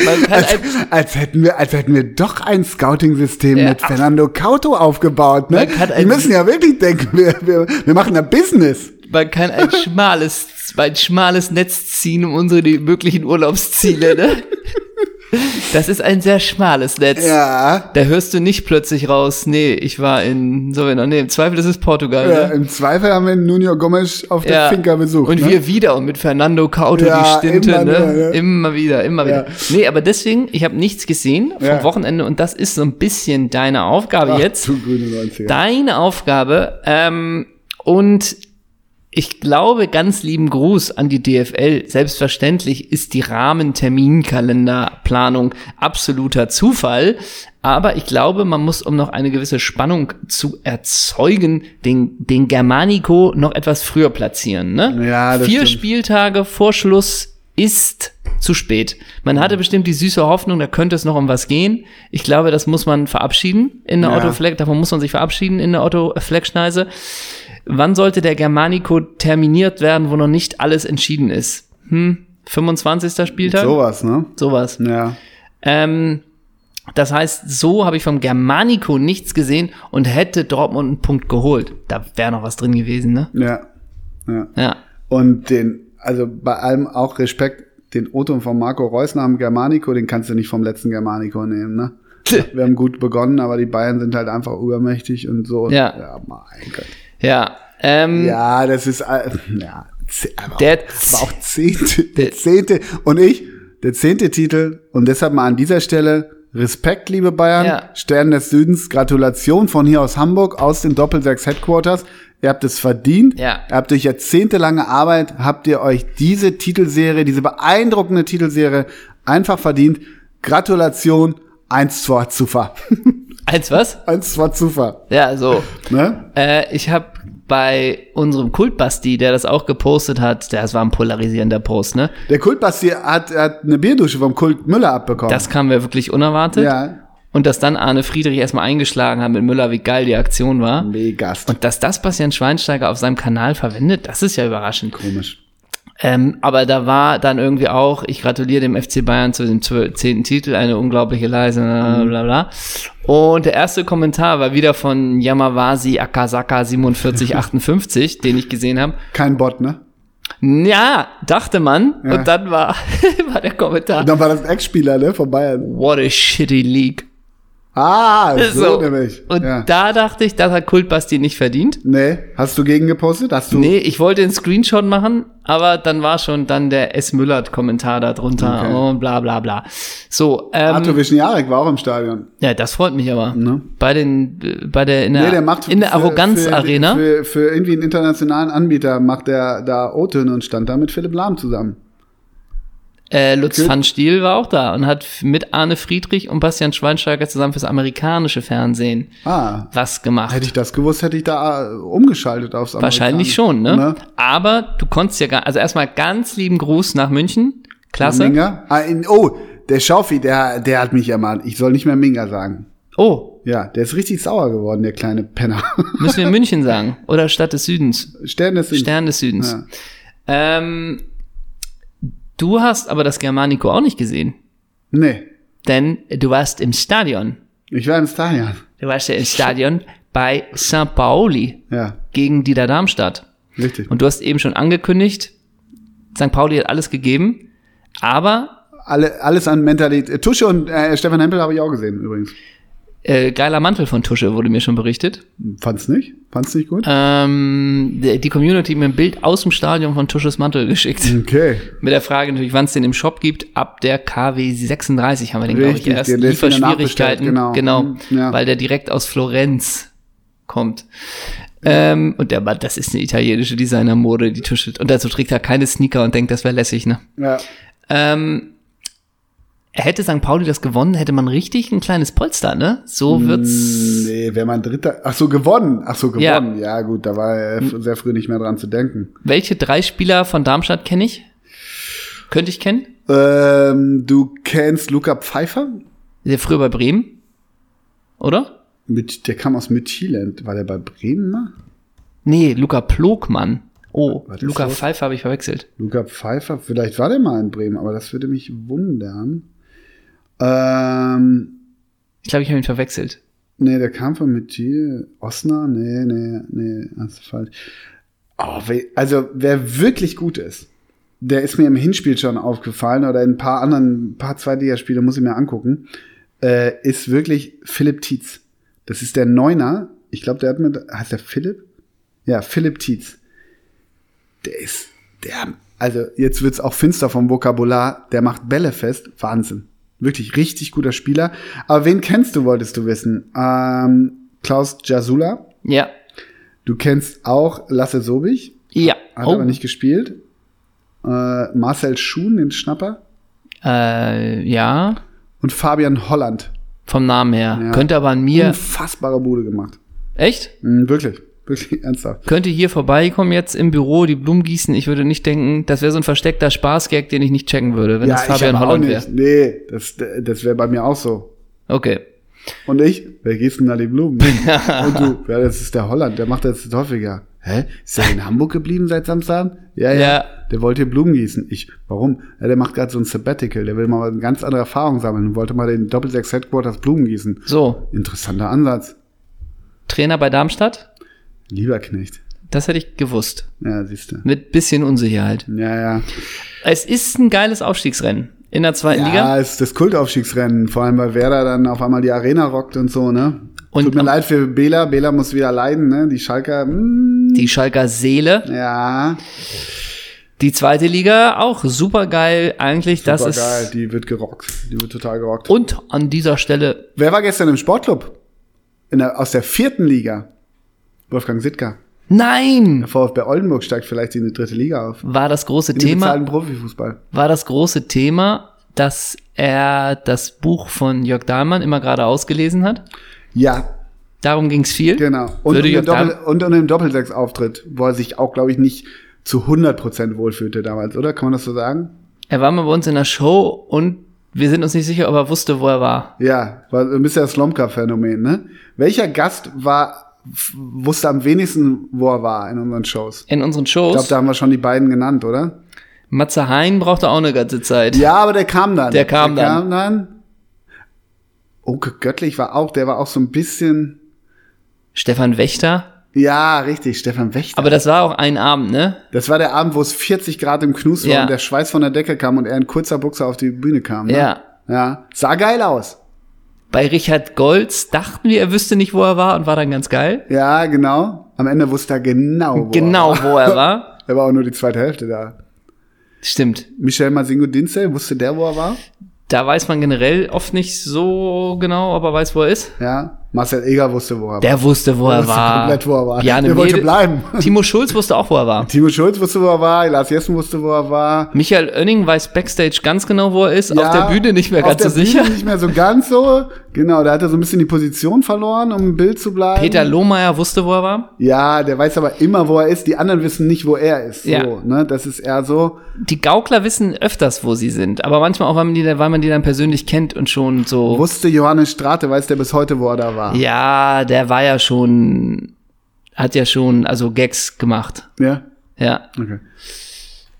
als, ein, als hätten wir, als hätten wir doch ein Scouting-System Ja. mit Fernando Cauto aufgebaut. Ne? Ein- müssen ja wirklich denken, wir, wir, wir machen da Business. man kann ein schmales, ein schmales Netz ziehen um unsere möglichen Urlaubsziele, ne? Das ist ein sehr schmales Netz. Ja. Da hörst du nicht plötzlich raus, nee, ich war in so nee, im Zweifel ist es Portugal. ja. ne? Im Zweifel haben wir Nuno Gomes auf der Finca besucht. Und ne? wir wieder und mit Fernando Couto Ja, die Stinte, immer ne? wieder, ne? Immer wieder, immer wieder. Ja. Nee, aber deswegen, ich habe nichts gesehen vom Ja. Wochenende und das ist so ein bisschen deine Aufgabe Ach, jetzt. Du grüne 90er. Deine Aufgabe. Ähm, und ich glaube, ganz lieben Gruß an die DFL. Selbstverständlich ist die Rahmenterminkalenderplanung absoluter Zufall. Aber ich glaube, man muss, um noch eine gewisse Spannung zu erzeugen, den, den Germanico noch etwas früher platzieren. Ne? Ja, das Vier stimmt. Spieltage vor Schluss ist zu spät. Man hatte bestimmt die süße Hoffnung, da könnte es noch um was gehen. Ich glaube, das muss man verabschieden in der Ja. Otto Fleck, davon muss man sich verabschieden in der Otto Fleckschneise. Wann sollte der Germanico terminiert werden, wo noch nicht alles entschieden ist? Hm, 25. Spieltag? Sowas, ne? Sowas. Ja. Ähm, das heißt, so habe ich vom Germanico nichts gesehen und hätte Dortmund einen Punkt geholt. Da wäre noch was drin gewesen, ne? Ja. Ja. Ja. Und den, also bei allem auch Respekt, den Otto von Marco Reus nach dem Germanico, den kannst du nicht vom letzten Germanico nehmen, ne? Wir haben gut begonnen, aber die Bayern sind halt einfach übermächtig und so. Ja. Ja, mein Gott. Ja. Ähm, Ja, das ist, äh, ja, Der auch, auch zehnte, der zehnte, und ich, der zehnte Titel, und deshalb mal an dieser Stelle, Respekt, liebe Bayern, Ja. Stern des Südens, Gratulation von hier aus Hamburg, aus den Doppelsechs Headquarters. Ihr habt es verdient. Ja. Ihr habt durch jahrzehntelange Arbeit, habt ihr euch diese Titelserie, diese beeindruckende Titelserie einfach verdient. Gratulation, eins zu Zufall. Eins was? eins zu Zufall. Ja, so. Ne? Äh, ich habe bei unserem Kultbasti, der das auch gepostet hat, das war ein polarisierender Post, ne? Der Kultbasti hat, hat eine Bierdusche vom Kult Müller abbekommen. Das kam mir wirklich unerwartet. ja, Und dass dann Arne Friedrich erstmal eingeschlagen hat mit Müller, wie geil die Aktion war. Megast. Und dass das Bastian Schweinsteiger auf seinem Kanal verwendet, das ist ja überraschend. Komisch. Ähm, aber da war dann irgendwie auch, ich gratuliere dem FC Bayern zu dem zehnten Titel, eine unglaubliche Leistung, bla bla bla. Und der erste Kommentar war wieder von Yamawasi Akasaka 4758, den ich gesehen habe. Kein Bot, ne? Ja, dachte man. Ja. Und dann war, war der Kommentar, Und dann war das ein Ex-Spieler, ne, von Bayern. what a shitty league. Ah, so, So. nämlich. Und ja. da dachte ich, das hat Kultbasti nicht verdient. Nee, hast du gegen gepostet? Hast du? Nee, ich wollte einen Screenshot machen, aber dann war schon dann der S. Müllert-Kommentar da drunter Okay. und bla bla bla. So, ähm, Arthur Wischniarek war auch im Stadion. ja, das freut mich aber. Ne? Bei den, bei der, in der, Nee, der macht in der Arroganz-Arena. Für, für, für irgendwie einen internationalen Anbieter macht der da O-Töne und stand da mit Philipp Lahm zusammen. Äh, Lutz Gut. van Stiel war auch da und hat mit Arne Friedrich und Bastian Schweinsteiger zusammen fürs amerikanische Fernsehen Ah, was gemacht. hätte ich das gewusst, hätte ich da äh, umgeschaltet aufs Wahrscheinlich schon, ne? Ne? Aber du konntest ja gar, also erstmal ganz lieben Gruß nach München. Klasse. Minga? Ah, in, oh, der Schaufi, der, der hat mich ermahnt. Ich soll nicht mehr Minga sagen. Oh, Ja, der ist richtig sauer geworden, der kleine Penner. müssen wir München sagen. Oder Stadt des Südens. Stern des Südens. Stern des Südens. Ja. Ähm, du hast aber das Germanico auch nicht gesehen. Nee, Denn du warst im Stadion. ich war im Stadion. Du warst ja im Stadion bei St. Pauli Ja, gegen Dieter Darmstadt. richtig. Und du hast eben schon angekündigt, St. Pauli hat alles gegeben, aber Alle, alles an Mentalität. Tusche und äh, Stefan Hempel habe ich auch gesehen übrigens. Äh, geiler Mantel von Tusche wurde mir schon berichtet. Fand's nicht? Fand's nicht gut? Ähm, die, Community mir ein Bild aus dem Stadion von Tusches Mantel geschickt. Okay. Mit der Frage natürlich, wann es den im Shop gibt. Ab der KW 36 haben wir den, glaube ich, erst. der- der Lieferschwierigkeiten. Genau. genau. Ja. Weil der direkt aus Florenz kommt. Ähm, und der, das ist eine italienische Designermode, die Tusche. Und dazu trägt er keine Sneaker und denkt, das wäre lässig, ne? Ja. Ähm, hätte St. Pauli das gewonnen, hätte man richtig ein kleines Polster, ne? So wird's. Nee, wäre man Dritter. Ach so, gewonnen. Ach so, Ja. gewonnen. Ja, gut, da war äh, sehr früh nicht mehr dran zu denken. Welche drei Spieler von Darmstadt kenne ich? Könnte ich kennen? Ähm, du kennst Luca Pfeiffer? Der früher bei Bremen? Oder? Mit, der kam aus Midtjylland. War der bei Bremen mal? Nee, Luca Plogmann. Oh, Luca? Pfeiffer habe ich verwechselt. Luca Pfeiffer, vielleicht war der mal in Bremen, aber das würde mich wundern. Ähm, Ich glaube, ich habe ihn verwechselt. nee, der kam von Midtjylland. Osnabrück? Nee, nee, nee, das ist falsch. Oh, also, wer wirklich gut ist, der ist mir im Hinspiel schon aufgefallen oder in ein paar anderen, ein paar Zweitligaspiele muss ich mir angucken, äh, ist wirklich Philipp Tietz. Das ist der Neuner. Ich glaube, der hat mit, heißt der Philipp? Ja, Philipp Tietz. Der ist, der, also jetzt wird's auch finster vom Vokabular. Der macht Bälle fest. Wahnsinn. Wirklich richtig guter Spieler. Aber wen kennst du, wolltest du wissen? Ähm, Klaus Jasula. Ja. Du kennst auch Lasse Sobich. Ja. Hat aber nicht gespielt. Äh, Marcel Schuhn, den Schnapper. Äh, ja. Und Fabian Holland. Vom Namen her. Ja. Könnte aber an mir. Unfassbare Bude gemacht. Echt? Mhm, wirklich. Wirklich ernsthaft. Könnte hier vorbeikommen jetzt im Büro, die Blumen gießen. Ich würde nicht denken, das wäre so ein versteckter Spaßgag, den ich nicht checken würde, wenn das Fabian Holland wäre. Nee, das, das wäre bei mir auch so. Okay. Und ich? Wer gießt denn da die Blumen? Und du? Ja, das ist der Holland, der macht das häufiger. Hä? Ist er in Hamburg geblieben seit Samstag? Ja, ja. Ja. Der wollte hier Blumen gießen. Ich, warum? Ja, der macht gerade so ein Sabbatical. Der will mal eine ganz andere Erfahrung sammeln und wollte mal den Doppelsechs Headquarters Blumen gießen. So, Interessanter Ansatz. Trainer bei Darmstadt? Lieber Knecht. Das hätte ich gewusst. Ja, siehst du. Mit bisschen Unsicherheit. Ja, ja. Es ist ein geiles Aufstiegsrennen in der zweiten Ja, Liga. es ist das Kultaufstiegsrennen, vor allem weil Werder dann auf einmal die Arena rockt und so, ne? Und- Tut mir leid für Bela, Bela muss wieder leiden, ne? Die Schalker, mm, Die Schalker Seele. ja, Die zweite Liga auch super geil eigentlich. das super ist geil, die wird gerockt, die wird total gerockt. und an dieser Stelle Wer war gestern im Sportclub? In der, aus der vierten Liga? Wolfgang Sittger. nein Der VfB Oldenburg steigt vielleicht in die dritte Liga auf. war das große In Thema Profifußball. war das große Thema, dass er das Buch von Jörg Dahlmann immer gerade ausgelesen hat. Ja, Darum ging's viel. genau. Und, Würde um Doppel, und um den Doppelsechs-Auftritt, wo er sich auch, glaube ich, nicht zu 100% wohlfühlte damals, oder? Kann man das so sagen? Er war mal bei uns in der Show und wir sind uns nicht sicher, ob er wusste, wo er war. Ja, war ein bisschen das Slomka-Phänomen, ne? Welcher Gast war, wusste am wenigsten, wo er war in unseren Shows? In unseren Ich Shows. glaube, da haben wir schon die beiden genannt, oder? Matze Hein brauchte auch eine ganze Zeit. Ja, aber der kam dann. Der kam der dann. Kam dann. Oke Göttlich war auch, der war auch so ein bisschen, Stefan Wächter. ja, richtig, Stefan Wächter. Aber das war auch ein Abend, ne? das war der Abend, wo es 40 Grad im Knus war Ja. und der Schweiß von der Decke kam und er in kurzer Buchse auf die Bühne kam. Ne? Ja. Ja, sah geil aus. Bei Richard Golz dachten wir, er wüsste nicht, wo er war und war dann ganz geil. Ja, genau. Am Ende wusste er genau, wo Genau, er war. wo er war. Er war auch nur die zweite Hälfte da. Stimmt. Michel Masingo Dinzel, wusste der, wo er war? Da weiß man generell oft nicht so genau, ob er weiß, wo er ist. Ja. Marcel Eger wusste, wo er war. Der wusste, wo Der er wusste war. komplett, wo er war. Bjarne Der wollte Mädel- bleiben. Timo Schulz wusste auch, wo er war. Timo Schulz wusste, wo er war. Lars Jessen wusste, wo er war. Michael Oenning weiß Backstage ganz genau, wo er ist. auf der Bühne nicht mehr ganz so der Bühne sicher. nicht mehr so ganz so. Genau, da hat er so ein bisschen die Position verloren, um im Bild zu bleiben. Peter Lohmeier wusste, wo er war. Ja, der weiß aber immer, wo er ist. Die anderen wissen nicht, wo er ist. So, Ja. ne? Das ist eher so. Die Gaukler wissen öfters, wo sie sind. Aber manchmal auch, weil man die, weil man die dann persönlich kennt und schon so. Wusste Johannes Strate, weiß der bis heute, wo er da war. Ja, der war ja schon, hat ja schon, also Gags gemacht. Ja? Ja. Okay.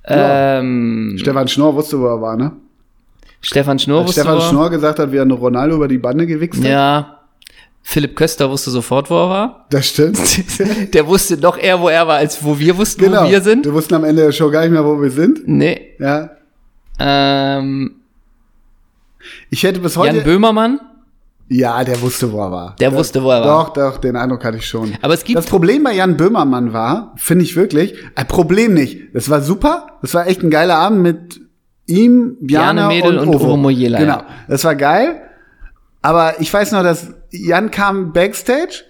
Ähm, Stefan Schnorr wusste, wo er war, ne? Stefan Schnorr Als wusste, Stefan wo er- Schnorr gesagt hat, wie er Ronaldo über die Bande gewichst hat. Ja. Philipp Köster wusste sofort, wo er war. Das stimmt. Der wusste noch eher, wo er war, als wo wir wussten, genau. wo wir sind. Wir wussten am Ende der Show gar nicht mehr, wo wir sind. Nee. Ja. Ähm, Ich hätte bis heute. Jan Böhmermann, ja, der wusste, wo er war. der wusste, wo er war. Doch, doch, den Eindruck hatte ich schon. Aber es gibt- das Problem bei Jan Böhmermann war, finde ich wirklich, ein Problem nicht. Das war super. Das war echt ein geiler Abend mit ihm, Bjarne, Bjarne Mädel und, und Ovo. Genau. ja. Das war geil. Aber ich weiß noch, dass Jan kam backstage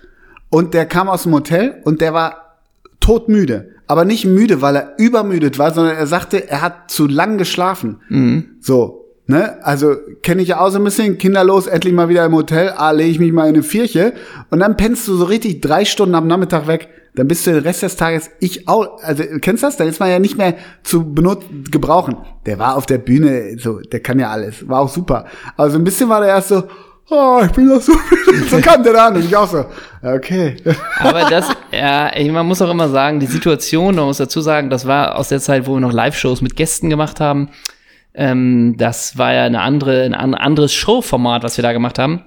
und der kam aus dem Hotel und der war todmüde. Aber nicht müde, weil er übermüdet war, sondern er sagte, er hat zu lang geschlafen. Mhm. So, ne? Also kenne ich ja auch so ein bisschen, kinderlos, endlich mal wieder im Hotel, ah, lege ich mich mal in eine Vierche und dann pennst du so richtig drei Stunden am Nachmittag weg. Dann bist du den Rest des Tages, ich auch, also kennst du das? Dann ist man ja nicht mehr zu benut gebrauchen. Der war auf der Bühne, so, der kann ja alles, war auch super. Aber so ein bisschen war der erst so, oh, ich bin doch so, so kam der da an und ich auch so, okay. Aber das, ja, man muss auch immer sagen, die Situation, man muss dazu sagen, das war aus der Zeit, wo wir noch Live-Shows mit Gästen gemacht haben. Ähm, das war ja eine andere, ein an- anderes Showformat, was wir da gemacht haben.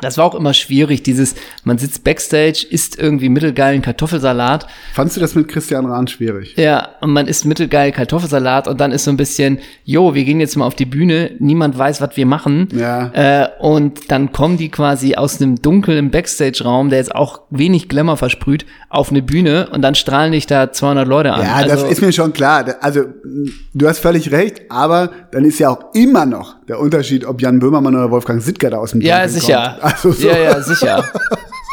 Das war auch immer schwierig, dieses, man sitzt backstage, isst irgendwie mittelgeilen Kartoffelsalat. Fandst du das mit Christian Rahn schwierig? Ja, und man isst mittelgeil Kartoffelsalat und dann ist so ein bisschen, jo, wir gehen jetzt mal auf die Bühne, niemand weiß, was wir machen. Ja. Äh, und dann kommen die quasi aus einem dunklen Backstage-Raum, der jetzt auch wenig Glamour versprüht, auf eine Bühne und dann strahlen dich da 200 Leute an. Ja, also, das ist mir schon klar. Also, du hast völlig recht, aber dann ist ja auch immer noch der Unterschied, ob Jan Böhmermann oder Wolfgang Sittger da aus dem Ja, Dunkeln sicher. Kommt. Also so, Ja, ja, sicher.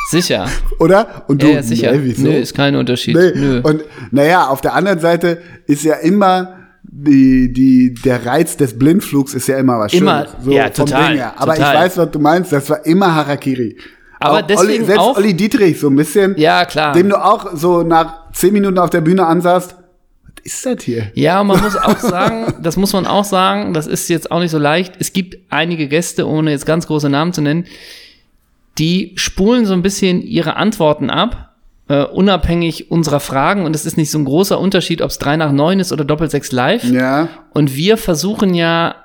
sicher. Oder? Und du, Ja, ja, sicher. nee, wieso? Nö, ist kein Unterschied. Nee. Nö. Und naja, auf der anderen Seite ist ja immer die, die, der Reiz des Blindflugs ist ja immer was Immer, Schönes. So ja, total. Aber total. ich weiß, was du meinst, das war immer Harakiri. Aber auch deswegen Olli, selbst auch- Olli Dietrich so ein bisschen, Ja, klar. dem du auch so nach zehn Minuten auf der Bühne ansahst, ist das hier? Ja, und man muss auch sagen, das muss man auch sagen, das ist jetzt auch nicht so leicht. Es gibt einige Gäste, ohne jetzt ganz große Namen zu nennen, die spulen so ein bisschen ihre Antworten ab, äh, unabhängig unserer Fragen. Und es ist nicht so ein großer Unterschied, ob es 3 nach 9 ist oder Doppel 6 live. Ja. Und wir versuchen ja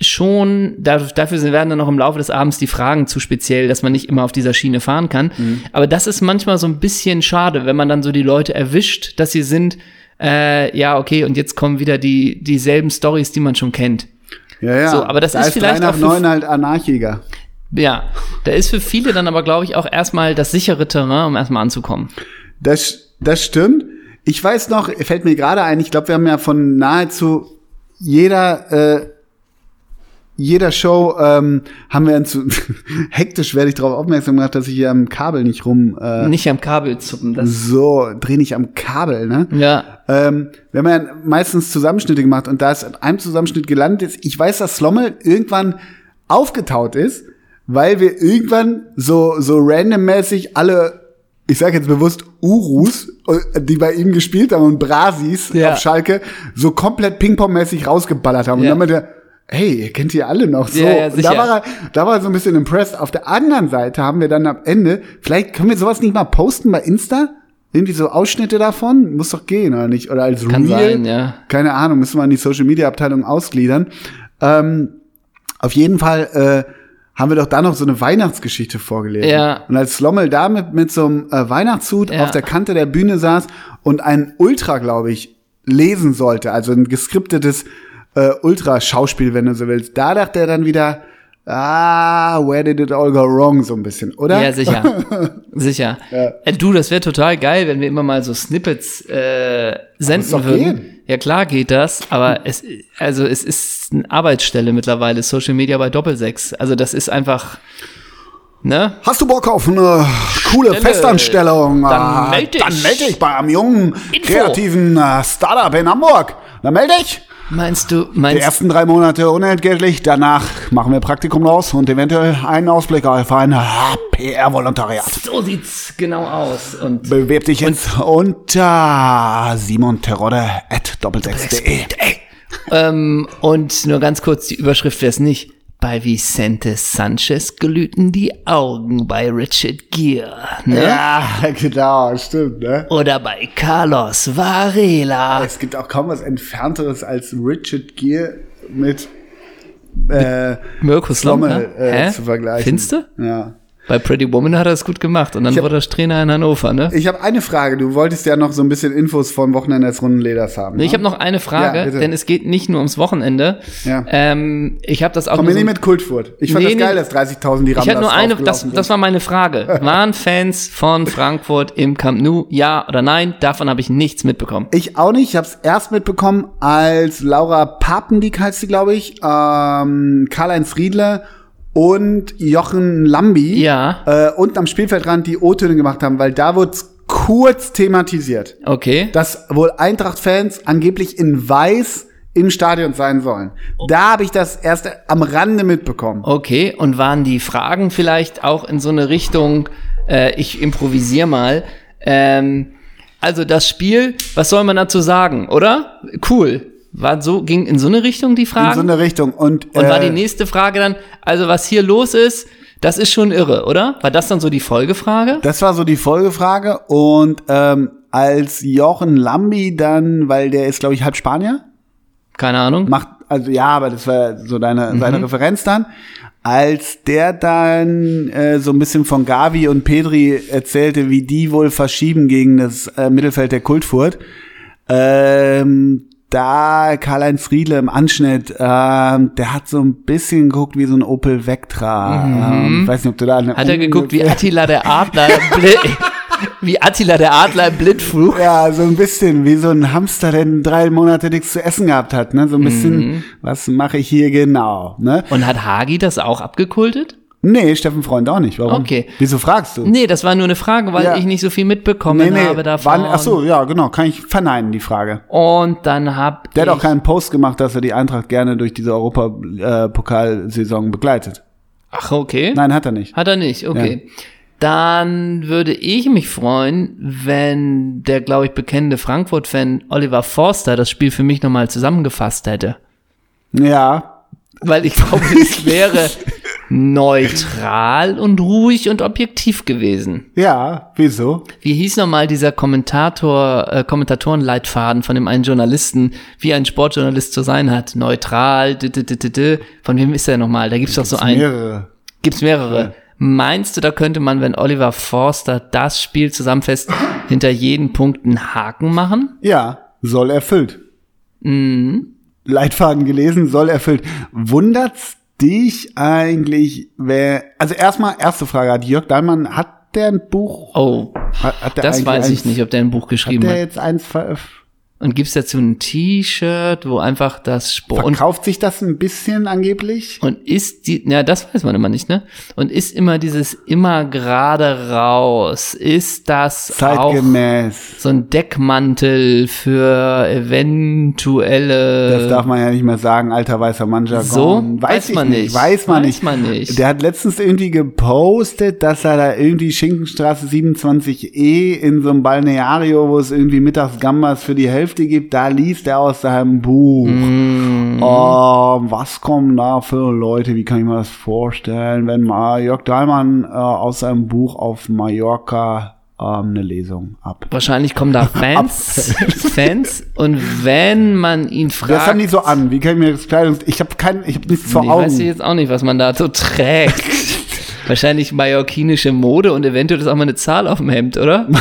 schon, da- dafür werden dann noch im Laufe des Abends die Fragen zu speziell, dass man nicht immer auf dieser Schiene fahren kann. Aber das ist manchmal so ein bisschen schade, wenn man dann so die Leute erwischt, dass sie sind, äh, ja, okay, und jetzt kommen wieder die, dieselben Stories, die man schon kennt. Ja, ja. So, aber das da ist ist vielleicht auch nach für- neun halt Anarchiker. Ja, da ist für viele dann aber, glaube ich, auch erstmal das sichere Terrain, um erstmal anzukommen. Das, das stimmt. Ich weiß noch, fällt mir gerade ein, ich glaube, wir haben ja von nahezu jeder, äh, jeder Show ähm, haben wir zu hektisch werde ich darauf aufmerksam gemacht, dass ich hier am Kabel nicht rum äh, Nicht am Kabel zuppen. Das, so dreh nicht am Kabel, ne? ja, Ähm, wir haben ja meistens Zusammenschnitte gemacht und da es in einem Zusammenschnitt gelandet ist, ich weiß, dass Slommel irgendwann aufgetaut ist, weil wir irgendwann so, so randommäßig alle, ich sage jetzt bewusst Urus, äh, die bei ihm gespielt haben und Brasis Ja. auf Schalke, so komplett Ping-Pong-mäßig rausgeballert haben. Und Ja. dann meinte er, hey, ihr kennt ihr alle noch so. Ja, ja, da war er, da war er so ein bisschen impressed. Auf der anderen Seite haben wir dann am Ende, vielleicht können wir sowas nicht mal posten bei Insta? Irgendwie so Ausschnitte davon? Muss doch gehen, oder nicht? Oder als Kann Reel? sein, ja. Keine Ahnung, müssen wir in die Social Media Abteilung ausgliedern. Ähm, auf jeden Fall äh, haben wir doch da noch so eine Weihnachtsgeschichte vorgelesen. Ja. Und als Slommel da mit, mit so einem äh, Weihnachtshut Ja. auf der Kante der Bühne saß und ein Ultra, glaube ich, lesen sollte, also ein geskriptetes äh, Ultra-Schauspiel, wenn du so willst, da dachte er dann wieder, ah, where did it all go wrong, so ein bisschen, oder? Ja, sicher. sicher. Äh, du, das wäre total geil, wenn wir immer mal so Snippets äh, senden würden. gehen. Ja, klar geht das, aber es, also es ist eine Arbeitsstelle mittlerweile, Social Media bei Doppelsechs. Also das ist einfach, ne? Hast du Bock auf eine coole Stelle. Festanstellung? Dann Äh, meld dich. Dann melde dich bei einem jungen, Info. kreativen äh, Startup in Hamburg. Dann melde dich. Meinst du, Die meinst ersten drei Monate unentgeltlich, danach machen wir Praktikum raus und eventuell einen Ausblick auf ein äh, PR-Volontariat. so sieht's genau aus. Und Bewirb dich jetzt unter Simon Terodde at doppelsechs.de. Ähm, und nur ganz kurz die Überschrift wäre es nicht. Bei Vicente Sanchez glühten die Augen bei Richard Gere. Ne? Ja, genau, stimmt, ne? Oder bei Carlos Varela. Es gibt auch kaum was Entfernteres als Richard Gere mit äh, Mirko? Slommel äh, zu vergleichen. Findest du? Ja. Bei Pretty Woman hat er es gut gemacht und dann Ich hab- wurde er Trainer in Hannover, ne? Ich habe eine Frage. Du wolltest ja noch so ein bisschen Infos vom Wochenende des Runden Leders haben. Ich ne? habe noch eine Frage, Ja, denn es geht nicht nur ums Wochenende. Ja. Ähm, ich habe das auch Komm mir so- nicht mit Kultfurt. Ich fand Nee, das geil, nee. dass 30.000 die Ich Ramblers hatte nur eine, das, das war meine Frage. Waren Fans von Frankfurt im Camp Nou, ja oder nein? Davon habe ich nichts mitbekommen. Ich auch nicht. Ich habe es erst mitbekommen, als Laura Papendiek heißt sie, glaube ich, ähm, Karl-Heinz Riedler und Jochen Lambi Ja. äh, unten am Spielfeldrand die O-Töne gemacht haben, weil da wurde kurz thematisiert, Okay. dass wohl Eintracht-Fans angeblich in Weiß im Stadion sein sollen. Da habe ich das erst am Rande mitbekommen. Okay, und waren die Fragen vielleicht auch in so eine Richtung, äh, ich improvisiere mal, ähm, also das Spiel, was soll man dazu sagen, oder? Cool. War so, ging in so eine Richtung die In so eine Richtung. Und, und war äh, die nächste Frage dann, also was hier los ist, das ist schon irre, oder? War das dann so die Folgefrage? Das war so die Folgefrage. Und ähm, als Jochen Lambi dann, weil der ist, glaube ich, halb Spanier, Keine Ahnung. macht, also ja, aber das war so deine, seine Referenz dann. als der dann äh, so ein bisschen von Gavi und Pedri erzählte, wie die wohl verschieben gegen das äh, Mittelfeld der Kultfurt, ähm, da Karl-Heinz Friedle im Anschnitt, ähm, der hat so ein bisschen geguckt wie so ein Opel Vectra. Ähm, ich weiß nicht, ob du da Hat er geguckt, wie Attila der Adler, wie Attila der Adler im Blindflug? Ja, so ein bisschen wie so ein Hamster, der drei Monate nichts zu essen gehabt hat. Ne? So ein bisschen, was mache ich hier genau? Ne? Und hat Hagi das auch abgekultet? Nee, Steffen Freund auch nicht. Warum? Okay. Wieso fragst du? Nee, das war nur eine Frage, weil Ja. ich nicht so viel mitbekommen habe davon. Waren, ach so, ja, genau, kann ich verneinen, die Frage. Und dann hab Der hat auch keinen Post gemacht, dass er die Eintracht gerne durch diese Europapokalsaison begleitet. Ach, okay. Nein, hat er nicht. Hat er nicht, okay. Dann würde ich mich freuen, wenn der, glaube ich, bekennende Frankfurt-Fan Oliver Forster das Spiel für mich nochmal zusammengefasst hätte. Ja, Weil ich glaube, es wäre neutral und ruhig und objektiv gewesen. ja, wieso? Wie hieß nochmal dieser Kommentator, äh, Kommentatorenleitfaden von dem einen Journalisten, wie ein Sportjournalist zu sein hat? Neutral, d -d -d -d von wem ist der nochmal? Da gibt's doch so einen. Mehrere. Gibt's mehrere. Meinst du, da könnte man, wenn Oliver Forster das Spiel zusammenfasst, hinter jeden Punkt einen Haken machen? Ja, soll erfüllt. Mhm. Leitfaden gelesen, soll erfüllt. Wundert's dich eigentlich, wer, also erstmal, erste Frage, hat Jörg Dahlmann, hat der ein Buch? Oh, Hat, hat der das weiß ich nicht, ob der ein Buch Hat geschrieben der hat. jetzt eins veröffentlicht? Und gibt's dazu ein T-Shirt, wo einfach das Sport und, Verkauft sich das ein bisschen angeblich? und ist die, ja, das weiß man immer nicht, ne? Und ist immer dieses immer gerade raus. Ist das auch Zeitgemäß. so ein Deckmantel für eventuelle Das darf man ja nicht mehr sagen, alter weißer Mann Jargon. So? weiß, Weiß man nicht. nicht. Weiß man Weiß nicht. man nicht. Der hat letztens irgendwie gepostet, dass er da irgendwie Schinkenstraße 27e in so einem Balneario, wo es irgendwie mittags Gambas für die Hälfte gibt, da liest er aus seinem Buch. Mm. Oh, was kommen da für Leute? Wie kann ich mir das vorstellen, wenn mal Jörg Dahlmann äh, aus seinem Buch auf Mallorca ähm, eine Lesung ab? Wahrscheinlich kommen da Fans, Fans und wenn man ihn Das haben fragt, die so an. Wie kann ich mir das Kleidung? Ich habe kein, ich habe nichts vor ich Augen. weiß jetzt auch nicht, was man da so trägt. Wahrscheinlich mallorquinische Mode und eventuell ist auch mal eine Zahl auf dem Hemd, oder?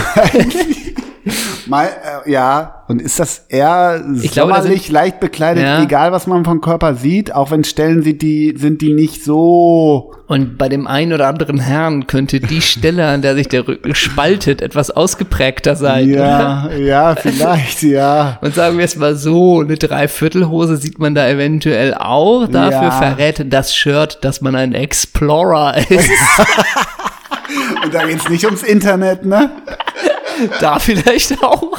Mal, äh, ja, und ist das eher Ich glaube, sommerlich, leicht bekleidet, Ja. egal was man vom Körper sieht, auch wenn Stellen sieht, die sind die nicht so. Und bei dem einen oder anderen Herrn könnte die Stelle, an der sich der Rücken spaltet, etwas ausgeprägter sein. Oder? Ja, ja, vielleicht, ja. Und sagen wir es mal so, eine Dreiviertelhose sieht man da eventuell auch. Dafür Ja. verrät das Shirt, dass man ein Explorer ist. Und da geht's nicht ums Internet, ne? Da vielleicht auch.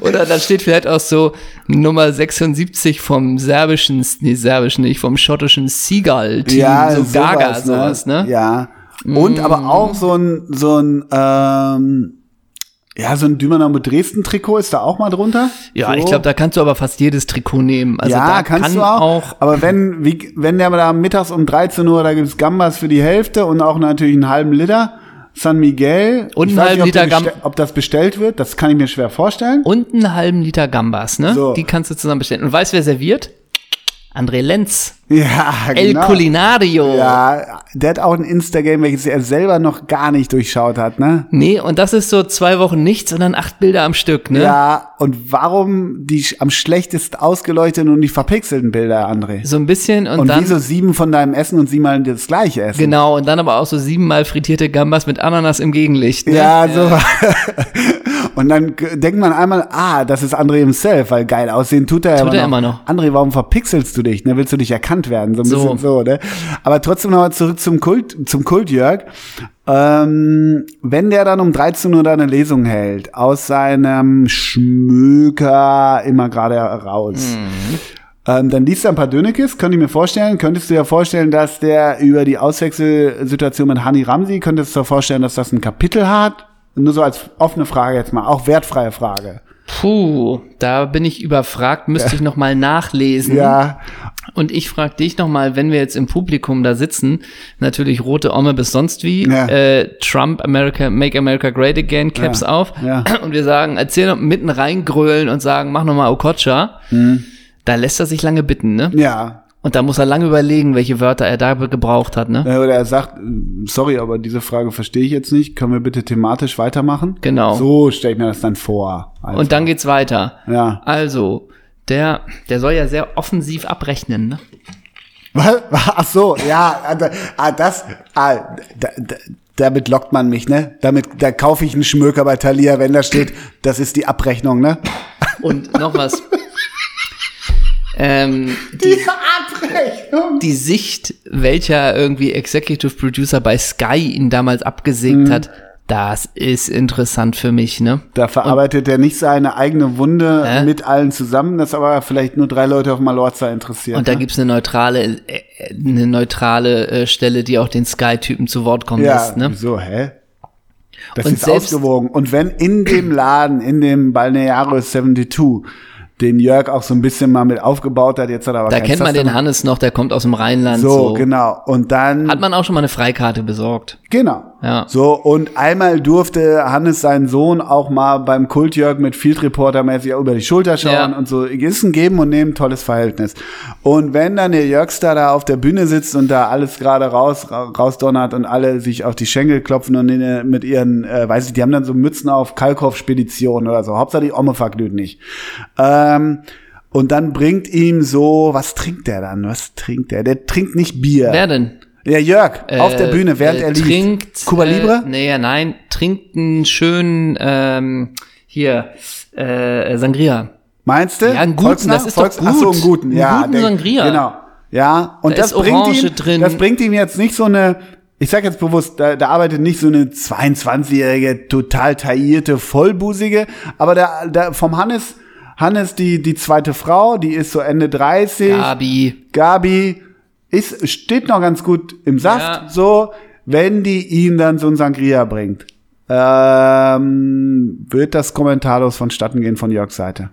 Oder da steht vielleicht auch so Nummer 76 vom serbischen, nee, serbischen nicht, vom schottischen Seagull-Team, Ja, so Gaga, sowas, sowas, ne? Ja. Und aber auch so ein, so ein, ähm, ja, so ein Dynamo Dresden-Trikot ist da auch mal drunter. Ja, so. ich glaube, da kannst du aber fast jedes Trikot nehmen. Also ja, da kannst kann du auch, Aber wenn, wie, wenn der da mittags um 13 Uhr, da gibt's Gambas für die Hälfte und auch natürlich einen halben Liter. San Miguel. Und einen nicht, halben ob Liter der Gam- bestell- Ob das bestellt wird, das kann ich mir schwer vorstellen. und einen halben Liter Gambas, ne? So. Die kannst du zusammen bestellen. Und weißt, wer serviert? André Lenz. Ja, El genau. Culinario. Ja, der hat auch ein Instagram, welches er selber noch gar nicht durchschaut hat, ne? Nee, und das ist so zwei Wochen nichts und dann acht Bilder am Stück, ne? Ja, und warum die am schlechtest ausgeleuchteten und die verpixelten Bilder, André? So ein bisschen und, Und dann. wieso sieben von deinem Essen und siebenmal das gleiche essen? Genau, und dann aber auch so siebenmal frittierte Gambas mit Ananas im Gegenlicht. Ne? Ja, so. Und dann denkt man einmal, ah, das ist André himself, weil geil aussehen tut er, Tut er immer noch. André, warum verpixelst du dich? Ne? Willst du nicht erkannt werden? So ein So. bisschen so, ne? Aber trotzdem nochmal zurück zum Kult, zum Kult, Jörg. Ähm, wenn der dann um 13 Uhr da eine Lesung hält, aus seinem Schmöker immer gerade raus. Mhm. Ähm, dann liest er ein paar Dönekes, könnte ich mir vorstellen. Könntest du dir vorstellen, dass der über die Auswechselsituation mit Hani Ramsi, könntest du dir vorstellen, dass das ein Kapitel hat? Nur so als offene Frage jetzt mal, auch wertfreie Frage. Puh, da bin ich überfragt, müsste ich noch mal nachlesen. Ja, Und ich frage dich noch mal, wenn wir jetzt im Publikum da sitzen, natürlich rote Omme bis sonst wie, Ja. äh, Trump, America, Make America Great Again, Caps Ja. auf. Ja. Und wir sagen, erzähl noch mitten reingrölen und sagen, mach noch mal Okocha. Da lässt er sich lange bitten, ne? ja. Und da muss er lange überlegen, welche Wörter er da gebraucht hat, ne? Oder er sagt, sorry, aber diese Frage verstehe ich jetzt nicht. Können wir bitte thematisch weitermachen? Genau. So stelle ich mir das dann vor. Also, Und dann geht's weiter. Ja. Also, der, der soll ja sehr offensiv abrechnen, ne? Was? Ach so, ja, ah, ah, das, ah, da, da, damit lockt man mich, ne? Damit, da kaufe ich einen Schmöker bei Thalia, wenn da steht, das ist die Abrechnung, ne? Und noch was. ähm, die, Abrechnung! die Sicht, welcher irgendwie Executive Producer bei Sky ihn damals abgesägt Mhm. hat, das ist interessant für mich, ne? Da verarbeitet er nicht seine eigene Wunde Hä? mit allen zusammen, das aber vielleicht nur drei Leute auf Malorza interessiert. Und da ne? gibt's eine neutrale, äh, eine neutrale äh, Stelle, die auch den Sky-Typen zu Wort kommen Ja, lässt, ne? so, hä? Das Und ist selbst- ausgewogen. Und wenn in dem Laden, in dem Balneario 72, den Jörg auch so ein bisschen mal mit aufgebaut hat, jetzt hat er aber Da kennt man den Hannes noch, der kommt aus dem Rheinland. So, So, genau. Und dann, Hat man auch schon mal eine Freikarte besorgt. genau. Ja. So, und einmal durfte Hannes seinen Sohn auch mal beim Kultjörg mit Field Reporter mäßig über die Schulter schauen Ja. und so. Ist ein Geben und Nehmen, tolles Verhältnis. Und wenn dann der Jörgstar da auf der Bühne sitzt und da alles gerade raus, ra- rausdonnert und alle sich auf die Schenkel klopfen und in, mit ihren, äh, weiß ich, die haben dann so Mützen auf Kalkhoff-Spedition oder so. Hauptsache die Omme verglüht nicht. Ähm, und dann bringt ihm so, was trinkt der dann? Was trinkt der? Der trinkt nicht Bier. Wer denn? Ja, Jörg, auf der Äh, Bühne, während äh, er liest. Trinkt, Cuba Libre? Äh, nee, nein, trinkt einen schönen, ähm, hier, äh, Sangria. Meinst du? Ja, einen guten, Volksnah? das ist doch Ach so, gut. einen guten, Einen ja. guten Sangria. Genau. Ja, und Da das bringt Orange ihm, drin. das bringt ihm jetzt nicht so eine, ich sag jetzt bewusst, da, da arbeitet nicht so eine 22-jährige, total taillierte, vollbusige, aber da, da vom Hannes, Hannes, die, die zweite Frau, die ist so Ende 30. Gabi. Gabi ist, steht noch ganz gut im Saft, Ja. so, wenn die ihm dann so ein Sangria bringt. Ähm, wird das kommentarlos vonstatten gehen von Jörgs Seite.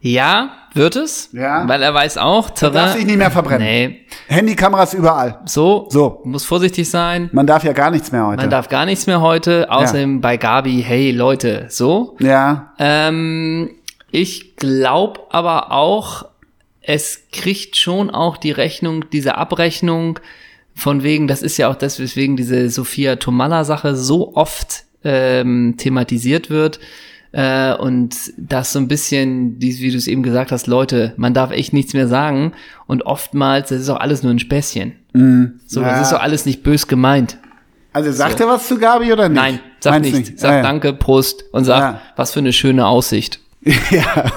Ja, wird es. Ja. Weil er weiß auch, darf Terrain. sich nicht mehr verbrennen. Nee. Handykameras überall. So. So. Muss vorsichtig sein. Man darf ja gar nichts mehr heute. Man darf gar nichts mehr heute, außerdem bei Gabi, hey Leute, so. ja, Ähm, ich glaube aber auch, es kriegt schon auch die Rechnung, diese Abrechnung von wegen, das ist ja auch das, weswegen diese Sophia Tomalla-Sache so oft ähm, thematisiert wird. Äh, und das so ein bisschen, wie du es eben gesagt hast, Leute, man darf echt nichts mehr sagen. Und oftmals, das ist auch alles nur ein Späßchen. So, Ja. das ist doch alles nicht bös gemeint. also sagt er was zu Gabi oder nicht? Nein, sag Meinst nicht. Sag Ah, ja. Danke, Prost und sag, Ja. was für eine schöne Aussicht. Ja,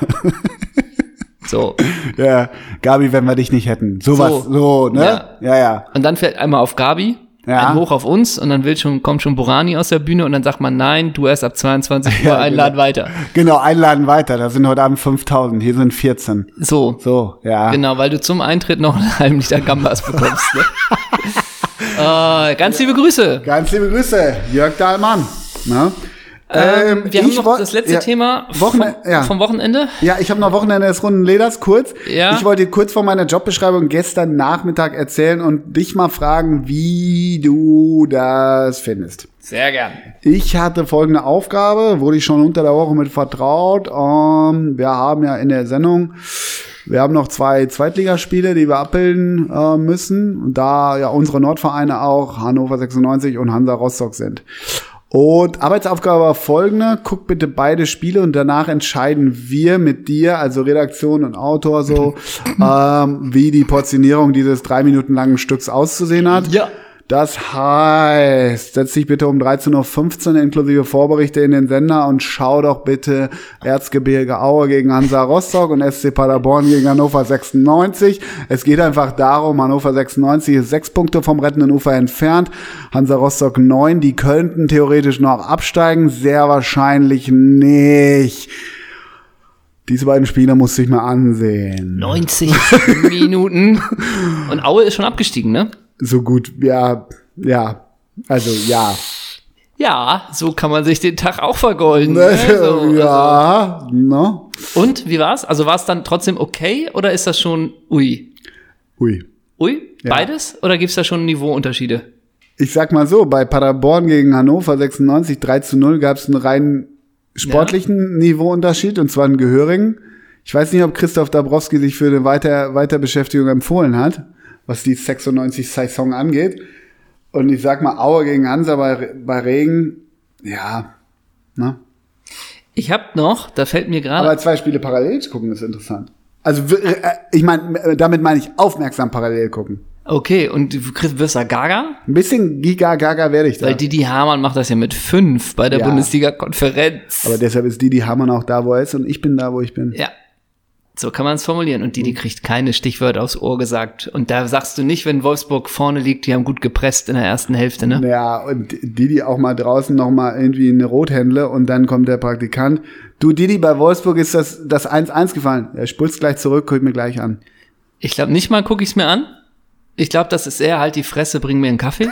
So. ja, Gabi, wenn wir dich nicht hätten. Sowas, so, So. ne? Ja. Ja, ja. Und dann fällt einmal auf Gabi, Ja. ein Hoch auf uns und dann will schon, kommt schon Borani aus der Bühne und dann sagt man, nein, du erst ab 22 Uhr Ja, einladen genau. weiter. Genau, einladen weiter. Da sind heute Abend 5000, hier sind 14. So. So, ja. Genau, weil du zum Eintritt noch einen halben Liter Gambas bekommst. Ne? äh, ganz liebe Grüße. Ganz liebe Grüße, Jörg Dahlmann. Ne? Ähm, wir haben noch das letzte ja, Thema Wochene- vom, ja. vom Wochenende. Ja, ich habe noch Wochenende des runden Leders kurz. Ja. Ich wollte kurz von meiner Jobbeschreibung gestern Nachmittag erzählen und dich mal fragen, wie du das findest. Sehr gern. Ich hatte folgende Aufgabe, wurde ich schon unter der Woche mit vertraut. Ähm, wir haben ja in der Sendung, wir haben noch zwei Zweitligaspiele, die wir abbilden äh, müssen. Da ja unsere Nordvereine auch Hannover 96 und Hansa Rostock sind. Und Arbeitsaufgabe war folgende, guck bitte beide Spiele und danach entscheiden wir mit dir, also Redaktion und Autor so, ähm, wie die Portionierung dieses drei Minuten langen Stücks auszusehen hat. Ja. Das heißt, setz dich bitte um 13.15 Uhr inklusive Vorberichte in den Sender und schau doch bitte Erzgebirge Aue gegen Hansa Rostock und SC Paderborn gegen Hannover 96. Es geht einfach darum, Hannover 96 ist sechs Punkte vom rettenden Ufer entfernt, Hansa Rostock neun, die könnten theoretisch noch absteigen, sehr wahrscheinlich nicht. Diese beiden Spiele musste ich mal ansehen. 90 Minuten. Und Aue ist schon abgestiegen, ne? So gut, ja, ja, also ja. Ja, so kann man sich den Tag auch vergolden. ne? Also, So, ja, ne? Also. Und wie war's? Also war es dann trotzdem okay oder ist das schon ui? Ui. Ui? Ja. Beides? Oder gibt's da schon Niveauunterschiede? Ich sag mal so, bei Paderborn gegen Hannover 96 3 zu 0 gab es einen rein sportlichen Niveauunterschied und zwar einen gehörigen. Ich weiß nicht, ob Christoph Dabrowski sich für eine Weiter Weiterbeschäftigung empfohlen hat, was die 96 Saison angeht. Und ich sag mal, Aue gegen Hansa bei, bei Regen, ja, ne? Ich habe noch, da fällt mir gerade. Aber zwei Spiele parallel zu gucken ist interessant. Also, äh, ich meine, damit meine ich aufmerksam parallel gucken. Okay, und du wirst da Gaga? Ein bisschen Giga Gaga werde ich da. Weil Didi Hamann macht das ja mit fünf bei der Ja. Bundesliga-Konferenz. Aber deshalb ist Didi Hamann auch da, wo er ist und ich bin da, wo ich bin. Ja. So kann man es formulieren. Und Didi kriegt keine Stichwörter aufs Ohr gesagt. Und da sagst du nicht, wenn Wolfsburg vorne liegt, die haben gut gepresst in der ersten Hälfte, ne? Ja, und Didi auch mal draußen noch mal irgendwie eine Rothändle und dann kommt der Praktikant. Du, Didi, bei Wolfsburg ist das das 1-1 gefallen. Er spulst gleich zurück, guckt mir gleich an. Ich glaube, nicht mal gucke ich es mir an. Ich glaube, das ist eher halt die Fresse, bring mir einen Kaffee.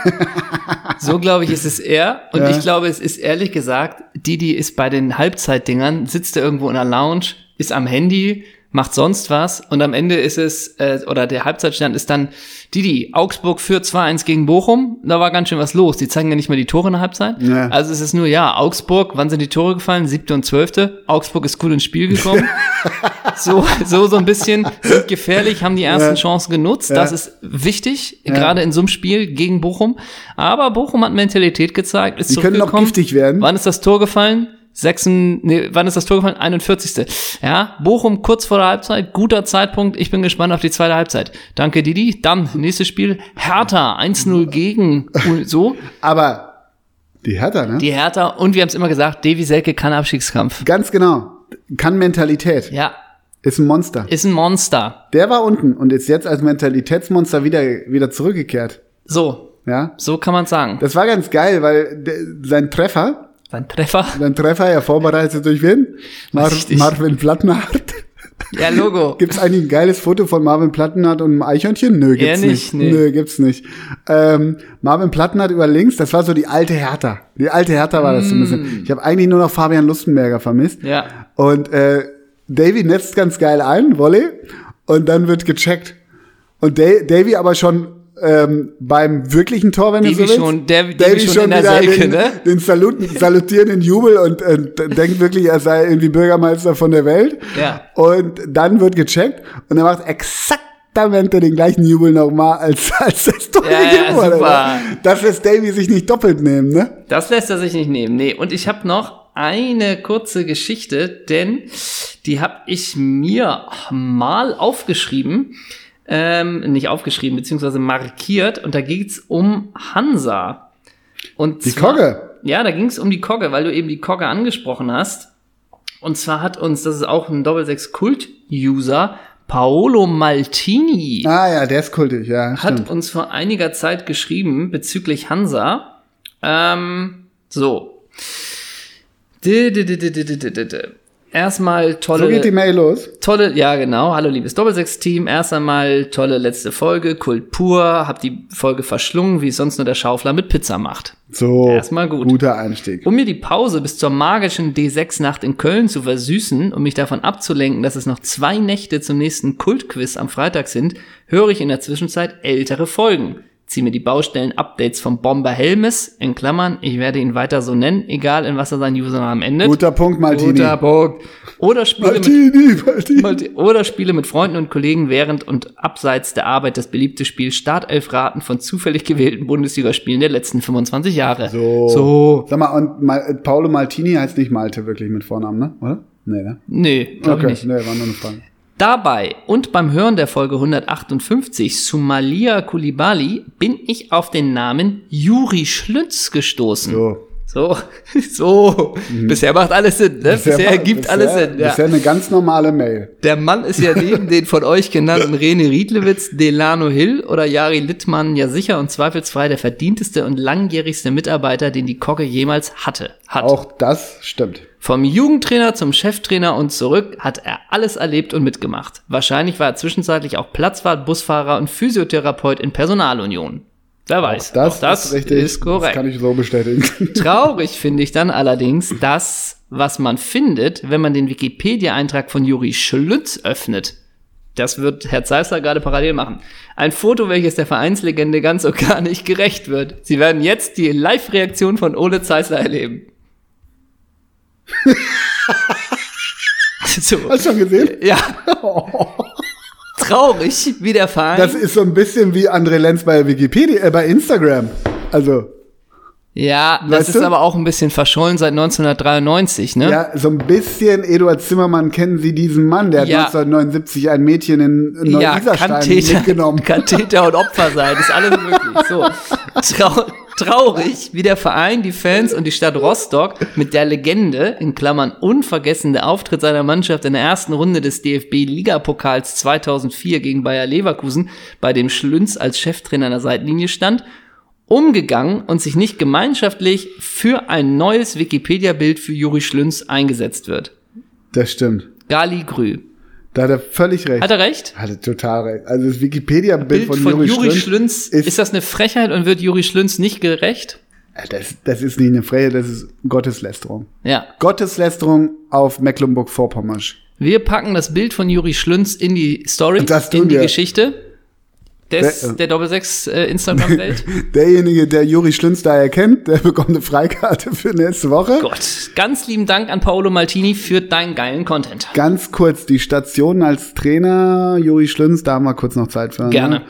so glaube ich, ist es eher. Und Ja. ich glaube, es ist ehrlich gesagt, Didi ist bei den Halbzeitdingern, sitzt er irgendwo in der Lounge, ist am Handy, macht sonst was und am Ende ist es, äh, oder der Halbzeitstand ist dann, Didi, Augsburg führt 2-1 gegen Bochum, da war ganz schön was los. Die zeigen ja nicht mehr die Tore in der Halbzeit. Ja. Also es ist nur, ja, Augsburg, wann sind die Tore gefallen? Siebte und zwölfte. Augsburg ist gut ins Spiel gekommen. so, so, so ein bisschen, sind gefährlich, haben die ersten Ja. Chancen genutzt. Ja. Das ist wichtig, gerade in so einem Spiel gegen Bochum. Aber Bochum hat Mentalität gezeigt, ist Die können noch giftig werden. Wann ist das Tor gefallen? Sechsen, nee, wann ist das Tor gefallen? 41. Ja, Bochum kurz vor der Halbzeit, guter Zeitpunkt. Ich bin gespannt auf die zweite Halbzeit. Danke, Didi. Dann, nächstes Spiel, Hertha, 1-0 gegen, so, Aber die Hertha, ne? die Hertha. Und wir haben es immer gesagt, Devi Selke kann Abstiegskampf. Ganz genau. Kann Mentalität. Ja, Ist ein Monster. ist ein Monster. Der war unten und ist jetzt als Mentalitätsmonster wieder, wieder zurückgekehrt. So, Ja. so kann man sagen. Das war ganz geil, weil der, sein Treffer, Sein Treffer. sein Treffer ja vorbereitet durch wen? Mar Richtig. Marvin Plattenhardt. Ja, Logo. Gibt's eigentlich ein geiles Foto von Marvin Plattenhardt und einem Eichhörnchen? Nö, gibt's Eher nicht. nicht, nee. Nö, gibt's nicht. Ähm, Marvin Plattenhardt über links, das war so die alte Hertha. Die alte Hertha war das so ein Mm. bisschen. Ich habe eigentlich nur noch Fabian Lustenberger vermisst. Ja. Und äh, Davy netzt ganz geil ein, Volley, und dann wird gecheckt. Und Da- Davy aber schon ähm, beim wirklichen Tor, wenn Davy du so willst. schon- Davy- Davy schon in der wieder Selke, den, ne? den saluten, salutierenden Jubel und äh, denkt wirklich, er sei irgendwie Bürgermeister von der Welt. Ja. Und dann wird gecheckt und er macht exaktamente den gleichen Jubel nochmal, als, als das Tor Ja, ja, gegeben wurde. super. ne? Das lässt Davy sich nicht doppelt nehmen, ne? Das lässt er sich nicht nehmen. Nee, und ich habe noch eine kurze Geschichte, denn die habe ich mir mal aufgeschrieben, ähm, nicht aufgeschrieben, beziehungsweise markiert, und da geht's um Hansa. Und Die zwar- Kogge. Ja, da ging's um die Kogge, weil du eben die Kogge angesprochen hast. Und zwar hat uns, das ist auch ein Doppelsechs-Kult-User, Paolo Maltini Ah ja, der ist kultig, ja. hat stimmt. uns vor einiger Zeit geschrieben bezüglich Hansa. Ähm, so erstmal tolle. So geht die Mail los. Tolle, ja genau. Hallo liebes Doppelsechs-Team. Erst einmal tolle letzte Folge, Kult pur. Hab die Folge verschlungen, wie es sonst nur der Schaufler mit Pizza macht. So. Erstmal gut. Guter Einstieg. Um mir die Pause bis zur magischen D6-Nacht in Köln zu versüßen und mich davon abzulenken, dass es noch zwei Nächte zum nächsten Kultquiz am Freitag sind, höre ich in der Zwischenzeit ältere Folgen. Ziehe mir die Baustellen-Updates vom Bomber Helmes, in Klammern, ich werde ihn weiter so nennen, egal in was er sein Usernamen endet. Guter Punkt, Maltini. Guter Punkt. Oder Spiele mit Maltini, Maltini. Multi- Oder Spiele mit Freunden und Kollegen während und abseits der Arbeit das beliebte Spiel Startelf-Raten von zufällig gewählten Bundesligaspielen der letzten 25 Jahre. So. So. Sag mal, und Mal Paolo Maltini heißt nicht Malte wirklich mit Vornamen, ne? Oder? Nee, ne? Nee, glaube Okay, ich nicht. nee, war nur eine Frage. Dabei und beim Hören der Folge 158 Sumalia Kulibali bin ich auf den Namen Juri Schlütz gestoßen. So. So, so. Bisher macht alles Sinn, ne? Bisher, war- ergibt bisher, alles Sinn. Ja. Bisher eine ganz normale Mail. Der Mann ist ja neben den von euch genannten Rene Riedlewitz, Delano Hill oder Jari Littmann ja sicher und zweifelsfrei der verdienteste und langjährigste Mitarbeiter, den die Kogge jemals hatte. Hat. Auch das stimmt. Vom Jugendtrainer zum Cheftrainer und zurück hat er alles erlebt und mitgemacht. Wahrscheinlich war er zwischenzeitlich auch Platzwart, Busfahrer und Physiotherapeut in Personalunion. Wer weiß. Das, auch das ist richtig. ist korrekt. Das kann ich so bestätigen. Traurig finde ich dann allerdings das, was man findet, wenn man den Wikipedia-Eintrag von Juri Schlütz öffnet. Das wird Herr Zeissler gerade parallel machen. Ein Foto, welches der Vereinslegende ganz und gar nicht gerecht wird. Sie werden jetzt die Live-Reaktion von Ole Zeissler erleben. so. Hast du schon gesehen? Ja. Traurig, wie der Verein. Das ist so ein bisschen wie André Lenz bei Wikipedia, äh, bei Instagram. Also, ja, das Weißt ist du? aber auch ein bisschen verschollen seit 1993, ne? ja, so ein bisschen Eduard Zimmermann kennen Sie diesen Mann, der hat Ja. 1979 ein Mädchen in Ja, kann Neu-Iserstein Täter, mitgenommen. kann Täter und Opfer sein, ist alles möglich. So. Trau traurig, wie der Verein, die Fans und die Stadt Rostock mit der Legende, in Klammern unvergessen, der Auftritt seiner Mannschaft in der ersten Runde des DFB-Ligapokals 2004 gegen Bayer Leverkusen, bei dem Schlünz als Cheftrainer an der Seitenlinie stand, umgegangen und sich nicht gemeinschaftlich für ein neues Wikipedia-Bild für Juri Schlünz eingesetzt wird. Das stimmt. Gali Grü. Da hat er völlig recht. Hat er recht? Hat er total recht. Also das Wikipedia-Bild Bild von, von, Juri, Juri Schlünz, Schlünz. ist- Ist, das eine Frechheit und wird Juri Schlünz nicht gerecht? Das, das ist nicht eine Freie, das ist Gotteslästerung. Ja. Gotteslästerung auf Mecklenburg-Vorpommern. Wir packen das Bild von Juri Schlünz in die Story, in die. Geschichte des, Wer- der Doppelsechs äh, Instagram-Welt. Derjenige, der Juri Schlünz da erkennt, der bekommt eine Freikarte für nächste Woche. Gott. Ganz lieben Dank an Paolo Maltini für deinen geilen Content. Ganz kurz die Station als Trainer, Juri Schlünz, da haben wir kurz noch Zeit für. Gerne. Ne?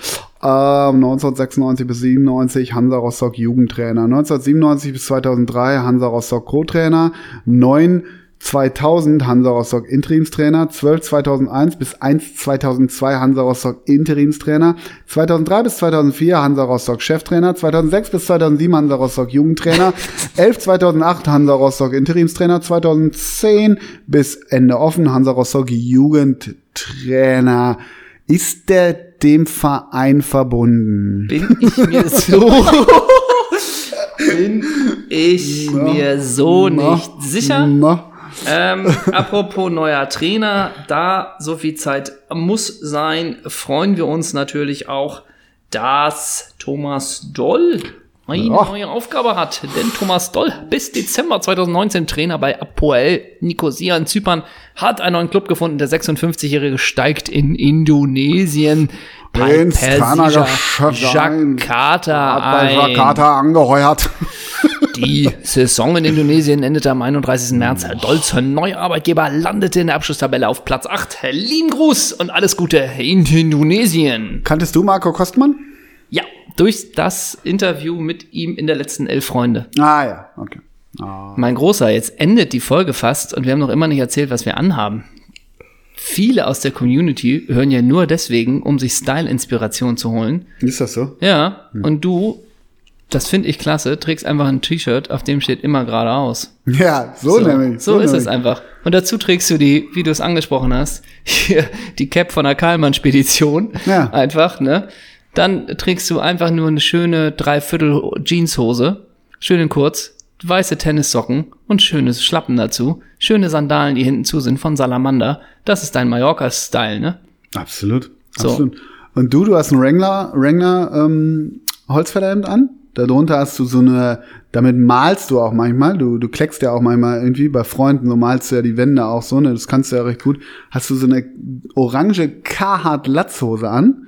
Ähm, 1996 bis 97 Hansa Rostock Jugendtrainer. 1997 bis 2003 Hansa Rostock Co-Trainer. 9 2000 Hansa Rostock Interimstrainer, 12 2001 bis 1 2002 Hansa Rostock Interimstrainer, 2003 bis 2004 Hansa Rostock Cheftrainer, 2006 bis 2007 Hansa Rostock Jugendtrainer, 11 2008 Hansa Rostock Interimstrainer, 2010 bis Ende offen Hansa Rostock Jugendtrainer. Ist der dem Verein verbunden? Bin ich mir so. bin ich mir so nicht sicher. Ähm, apropos neuer Trainer, da so viel Zeit muss sein, freuen wir uns natürlich auch, dass Thomas Doll eine Ja. neue Aufgabe hat. Denn Thomas Doll, bis Dezember 2019 Trainer bei Apoel Nicosia in Zypern, hat einen neuen Club gefunden. Der 56-Jährige steigt in Indonesien bei Tanager Persischer ein. Jakarta hat bei. Jakarta angeheuert. Die Saison in Indonesien endete am 31. März. Herr Dolz, neuer Arbeitgeber, landete in der Abschlusstabelle auf Platz 8. Lieben Gruß und alles Gute in Indonesien. Kanntest du Marco Kostmann? Ja, durch das Interview mit ihm in der letzten Elf Freunde. Ah ja, okay. Ah. Mein Großer, jetzt endet die Folge fast und wir haben noch immer nicht erzählt, was wir anhaben. Viele aus der Community hören ja nur deswegen, um sich Style-Inspiration zu holen. Ist das so? Ja, und du, das finde ich klasse, trägst einfach ein T-Shirt, auf dem steht immer geradeaus. Ja, so, nämlich. So, ist nämlich. es einfach. Und dazu trägst du die, wie du es angesprochen hast, hier die Cap von der Karlmann-Spedition. Ja. Einfach, ne? Dann trägst du einfach nur eine schöne Dreiviertel Jeanshose, schön in kurz, weiße Tennissocken und schöne Schlappen dazu, schöne Sandalen, die hinten zu sind von Salamander. Das ist dein Mallorca-Style, ne? Absolut. So. Absolut. Und du, du hast ein Wrangler, Wrangler ähm, Holzfällerhemd an. Darunter hast du so eine, damit malst du auch manchmal. Du, du kleckst ja auch manchmal irgendwie bei Freunden, so malst du ja die Wände auch so, ne? Das kannst du ja recht gut. Hast du so eine orange Carhartt Latzhose an.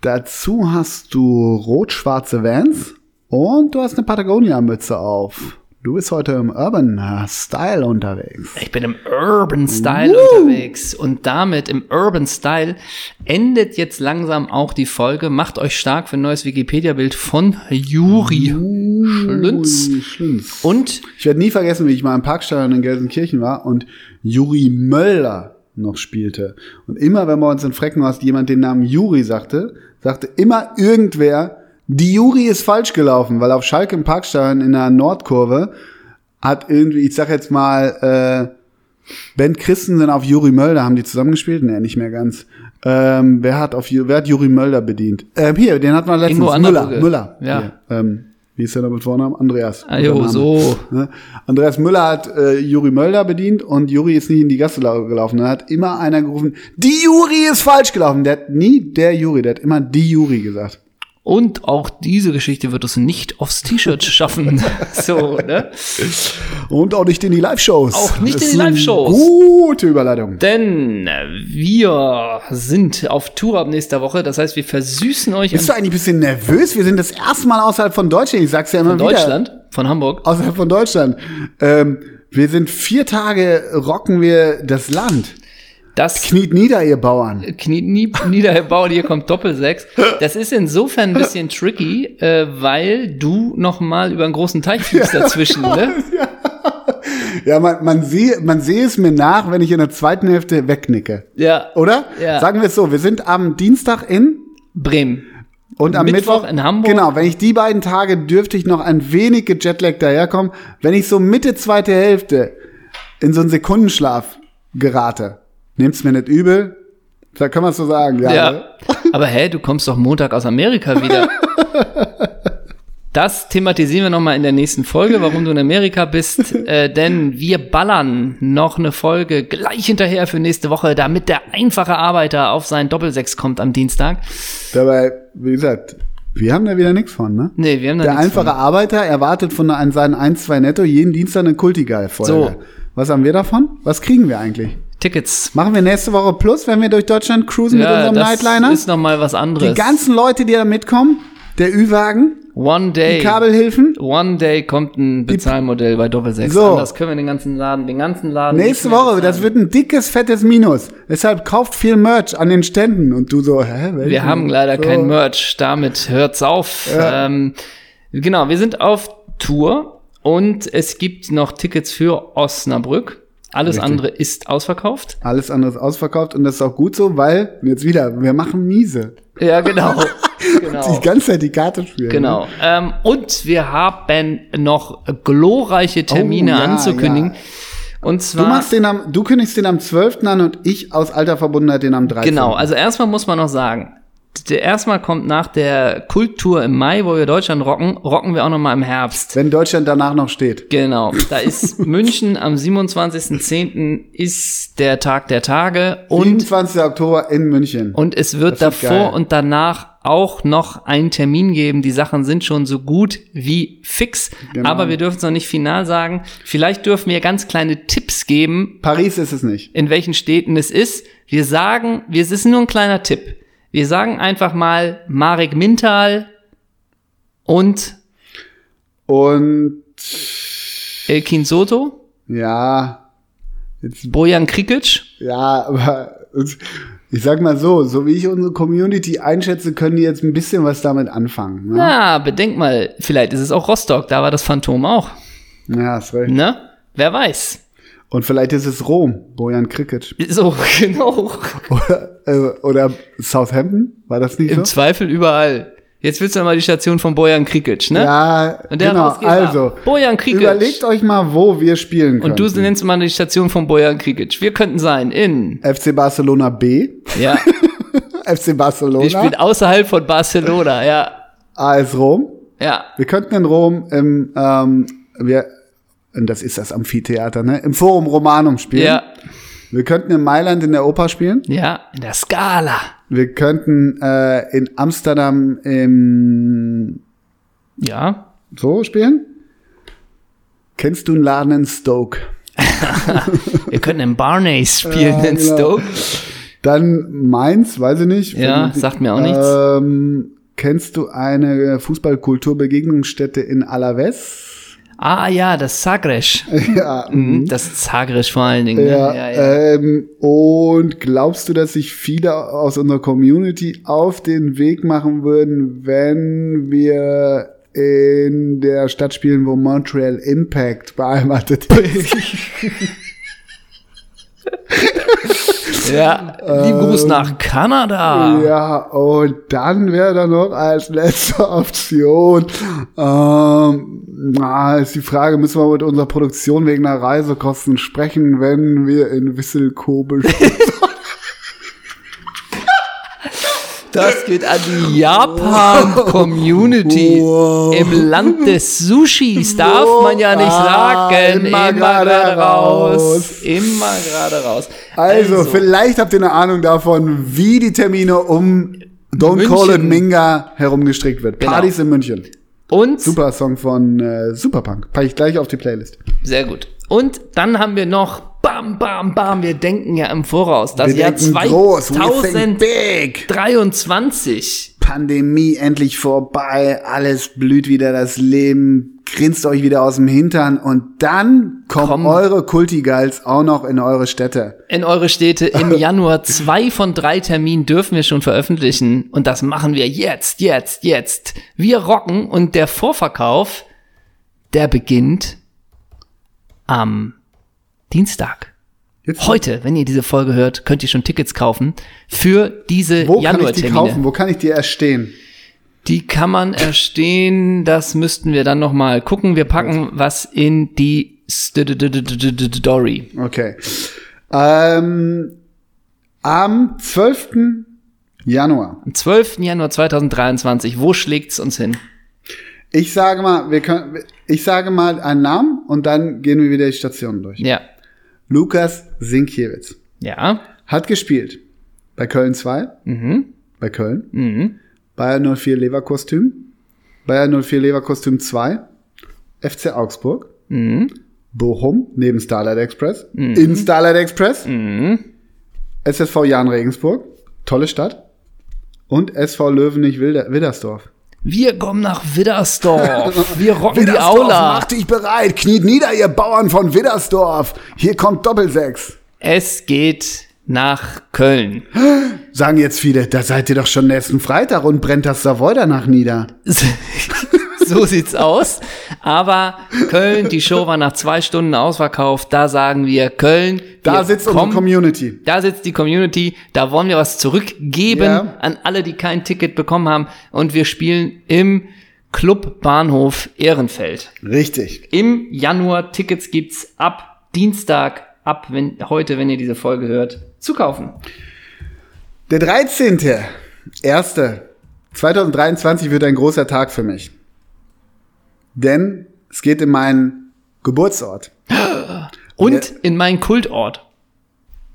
Dazu hast du rot-schwarze Vans und du hast eine Patagonia-Mütze auf. Du bist heute im Urban Style unterwegs. Ich bin im Urban Style Woo! unterwegs und damit im Urban Style endet jetzt langsam auch die Folge. Macht euch stark für ein neues Wikipedia-Bild von Juri Schlünz. Ui, Schlünz. Und Ich werde nie vergessen, wie ich mal im Parkstadion in Gelsenkirchen war und Juri Möller noch spielte. Und immer, wenn bei uns in Freckenhorst jemand den Namen Juri sagte, sagte immer irgendwer, die Juri ist falsch gelaufen, weil auf Schalke im Parkstadion in der Nordkurve hat irgendwie, ich sag jetzt mal, äh, Ben Christensen auf Juri Mölder, haben die zusammengespielt? Nee, nicht mehr ganz. Ähm, wer hat auf wer hat Juri Mölder bedient? Ähm, hier, den hat man letztens. Müller. Müller. Ja. Hier, ähm, wie ist der da mit Vornamen? Andreas. Ah, jo, so. Ne? Andreas Müller hat äh, Juri Mölder bedient und Juri ist nicht in die Gasse lau- gelaufen. Da hat immer einer gerufen, die Juri ist falsch gelaufen. Der hat nie der Juri, der hat immer die Juri gesagt. Und auch diese Geschichte wird es nicht aufs T-Shirt schaffen. so, ne? Und auch nicht in die Live-Shows. Auch nicht Das in die Live-Shows. Gute Überleitung. Denn wir sind auf Tour ab nächster Woche. Das heißt, wir versüßen euch Bist du eigentlich ein bisschen nervös? Wir sind das erste Mal außerhalb von Deutschland. Ich sag's ja immer in wieder. Deutschland, von Hamburg. Außerhalb von Deutschland. Ähm, wir sind vier Tage, rocken wir das Land. Das Kniet nieder, ihr Bauern. Knie, nie, niedergebaut, hier kommt Doppelsechs. Das ist insofern ein bisschen tricky, äh, weil du noch mal über einen großen Teich fliegst dazwischen, ne? Ja, man, man, sehe, man sehe es mir nach, wenn ich in der zweiten Hälfte wegnicke. Ja. Oder? Ja. Sagen wir es so, wir sind am Dienstag in Bremen. und am Mittwoch Mittwoch, in Hamburg. Genau, wenn ich die beiden Tage dürfte ich noch ein wenig gejetlaggt daherkommen. Wenn ich so Mitte zweite Hälfte in so einen Sekundenschlaf gerate, nehmt's mir nicht übel. Da kann man so sagen, ja. Ja. ne? Aber hä, du kommst doch Montag aus Amerika wieder. Das thematisieren wir nochmal in der nächsten Folge, warum du in Amerika bist. Äh, denn wir ballern noch eine Folge gleich hinterher für nächste Woche, damit der einfache Arbeiter auf seinen Doppelsechs kommt am Dienstag. Dabei, wie gesagt, wir haben da wieder nichts von, ne? Nee, wir haben da Der einfache Arbeiter erwartet von seinen 1, 2 Netto jeden Dienstag eine Kultigal-Folge. So. Was haben wir davon? Was kriegen wir eigentlich? Tickets. Machen wir nächste Woche Plus, wenn wir durch Deutschland cruisen mit Ja, unserem das Nightliner? ist nochmal was anderes. Die ganzen Leute, die da mitkommen, der Ü-Wagen, One Day. die Kabelhilfen. One Day kommt ein Bezahlmodell bei Doppelsechs. So. Anders können wir den ganzen Laden, den ganzen Laden. Nächste Woche, das bezahlen. wird ein dickes, fettes Minus. Deshalb kauft viel Merch an den Ständen. Und du so, hä? welchen? Wir haben leider so. kein Merch. Damit hört's auf. Ja. Ähm, genau, wir sind auf Tour und es gibt noch Tickets für Osnabrück. Alles Richtig. andere ist ausverkauft. Alles andere ist ausverkauft und das ist auch gut so, weil, jetzt wieder, wir machen miese. Ja, genau. genau. Die ganze Zeit die Karte spielen. Genau. Ne? Ähm, und wir haben noch glorreiche Termine Oh, ja, anzukündigen. ja. Und Du zwar. machst den am, du kündigst den am 12. an und ich aus alter Verbundenheit den am 13. Genau, also erstmal muss man noch sagen, der erstmal kommt nach der Kulttour im Mai, wo wir Deutschland rocken, rocken wir auch noch mal im Herbst. Wenn Deutschland danach noch steht. Genau, da ist München am 27.10. ist der Tag der Tage und 27. Oktober in München. und es wird Das davor und danach auch noch einen Termin geben. Die Sachen sind schon so gut wie fix, Genau. aber wir dürfen es noch nicht final sagen. Vielleicht dürfen wir ganz kleine Tipps geben, Paris ist es nicht. in welchen Städten es ist. Wir sagen, wir, es ist nur ein kleiner Tipp. Wir sagen einfach mal Marek Mintal und Und Elkin Soto, ja, jetzt, Bojan Krikic. ja, aber ich sag mal so, so wie ich unsere Community einschätze, können die jetzt ein bisschen was damit anfangen. Ne? Na, bedenk mal, vielleicht ist es auch Rostock, da war das Phantom auch. Ja, hast recht. Ne? Wer weiß. Und vielleicht ist es Rom, Bojan Krikic. So, genau. Oder, äh, oder Southampton, war das nicht Im so? Zweifel überall. Jetzt willst du mal die Station von Bojan Krikic, ne? Ja, genau. Also, Bojan Krikic. überlegt euch mal, wo wir spielen können. Und du nennst mal die Station von Bojan Krikic. Wir könnten sein in, FC Barcelona B, ja, FC Barcelona, wir spielen außerhalb von Barcelona, ja, AS Rom. ja. Wir könnten in Rom im, ähm, wir, das ist das Amphitheater, ne? Im Forum Romanum spielen. Ja, Wir könnten in Mailand in der Oper spielen. ja, in der Skala. Wir könnten äh, in Amsterdam im Ja, so spielen. Kennst du einen Laden in Stoke? wir könnten in Barneys spielen Ja, in genau. Stoke. Dann Mainz, weiß ich nicht. Ja, Wenn- sagt mir auch nichts. Ähm, kennst du eine Fußballkulturbegegnungsstätte in Alaves? Ah ja, das Sagres. ja. Mhm, Das Sagres vor allen Dingen. Ja, ne? ja, ja. Ähm, und glaubst du, dass sich viele aus unserer Community auf den Weg machen würden, wenn wir in der Stadt spielen, wo Montreal Impact beheimatet ist? ja. Lieben Gruß nach Kanada. Ja, und dann wäre da noch als letzte Option, ähm, na, ist die Frage, müssen wir mit unserer Produktion wegen der Reisekosten sprechen, wenn wir in Wisselkobe? Das geht an die Japan-Community. Wow. Im Land des Sushis darf man ja nicht Ah, sagen. immer Immer gerade gerade raus. raus. Immer gerade raus. Also, vielleicht habt ihr eine Ahnung davon, wie die Termine um Don't München. Call It Minga herumgestrickt wird. Genau. Partys in München. Und Super Song von äh, Superpunk. Packe ich gleich auf die Playlist. Sehr gut. Und dann haben wir noch Bam, Bam, Bam. Wir denken ja im Voraus. Das Wir Jahr denken groß. We think 2023. big. Pandemie endlich vorbei. Alles blüht wieder das Leben. grinst euch wieder aus dem Hintern und dann kommen Komm. eure Kultigals auch noch in eure Städte. In eure Städte im Januar. Zwei von drei Terminen dürfen wir schon veröffentlichen. Und das machen wir jetzt, jetzt, jetzt. Wir rocken und der Vorverkauf, der beginnt am Dienstag. Jetzt, Heute, wenn ihr diese Folge hört, könnt ihr schon Tickets kaufen für diese wo kann ich die kaufen? Wo kann ich die erstehen? Die kann man erstehen, das müssten wir dann noch mal gucken. Wir packen was in die Story. Okay. Ähm, am 12. Januar. Am 12. Januar 2023, wo schlägt's uns hin? Ich sage mal, wir können, ich sage mal einen Namen und dann gehen wir wieder die Stationen durch. Ja. Lukas Sinkiewicz Ja. hat gespielt bei Köln 2, Mhm. bei Köln, Mhm. Bayer 04 Leverkostüm, Bayer 04 Leverkostüm 2, FC Augsburg, Mhm. Bochum neben Starlight Express, in Starlight Express, Mhm. SSV Jahn Regensburg, tolle Stadt, und SV Löwenich Widdersdorf. Wir kommen nach Widdersdorf. Wir rocken die Aula. macht dich bereit, kniet nieder, ihr Bauern von Widdersdorf. Hier kommt Doppelsechs. Es geht nach Köln. Sagen jetzt viele, da seid ihr doch schon nächsten Freitag und brennt das Savoy danach nieder. so sieht's aus. Aber Köln, die Show war nach zwei Stunden ausverkauft. Da sagen wir Köln. Da wir sitzt unsere kommen- Community. Da sitzt die Community, da wollen wir was zurückgeben Ja. an alle, die kein Ticket bekommen haben. Und wir spielen im Club Bahnhof Ehrenfeld. Richtig. Im Januar Tickets gibt's ab Dienstag, ab wenn, heute, wenn ihr diese Folge hört, zu kaufen. Der 13.01.2023 wird ein großer Tag für mich. Denn es geht in meinen Geburtsort. Und in meinen Kultort,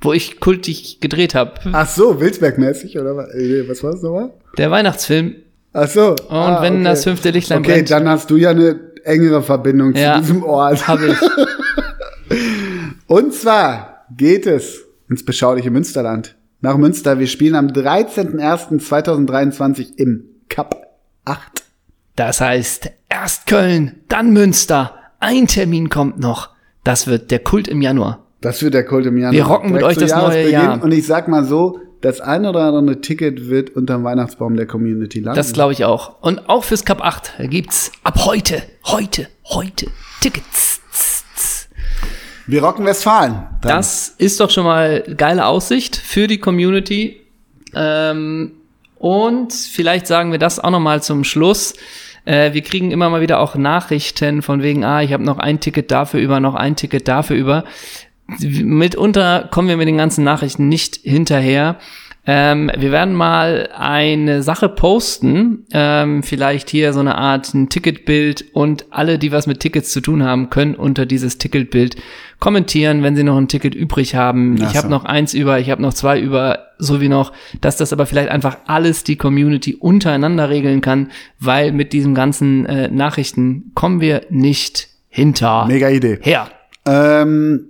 wo ich kultig gedreht habe. Ach so, Wilsberg-mäßig, oder was? Äh, Was war das nochmal? Der Weihnachtsfilm. Ach so. Und Und wenn das fünfte Lichtlein Okay, brennt, dann hast du ja eine engere Verbindung Ja. zu diesem Ort. habe ich. Und zwar geht es ins beschauliche Münsterland. Nach Münster. Wir spielen am 13.01.2023 im Cup 8. Das heißt, erst Köln, dann Münster. Ein Termin kommt noch. Das wird der Kult im Januar. Das wird der Kult im Januar. Wir rocken mit euch das neue. Jahr. Und ich sag mal so, das ein oder andere Ticket wird unterm Weihnachtsbaum der Community landen. Das glaube ich auch. Und auch fürs Cup 8 gibt's ab heute, heute, heute Tickets. Wir rocken Westfalen. Dann. Das ist doch schon mal geile Aussicht für die Community. Ähm, und vielleicht sagen wir das auch noch mal zum Schluss. Äh, wir kriegen immer mal wieder auch Nachrichten von wegen, ah, ich habe noch ein Ticket dafür über, noch ein Ticket dafür über. Mitunter kommen wir mit den ganzen Nachrichten nicht hinterher. Ähm, wir werden mal eine Sache posten, ähm, vielleicht hier so eine Art ein Ticketbild und alle, die was mit Tickets zu tun haben, können unter dieses Ticketbild kommentieren, wenn sie noch ein Ticket übrig haben. Ach ich habe so. noch eins über, ich habe noch zwei über, so wie noch, dass das aber vielleicht einfach alles die Community untereinander regeln kann, weil mit diesen ganzen äh, Nachrichten kommen wir nicht hinter Mega Idee. her. Ähm,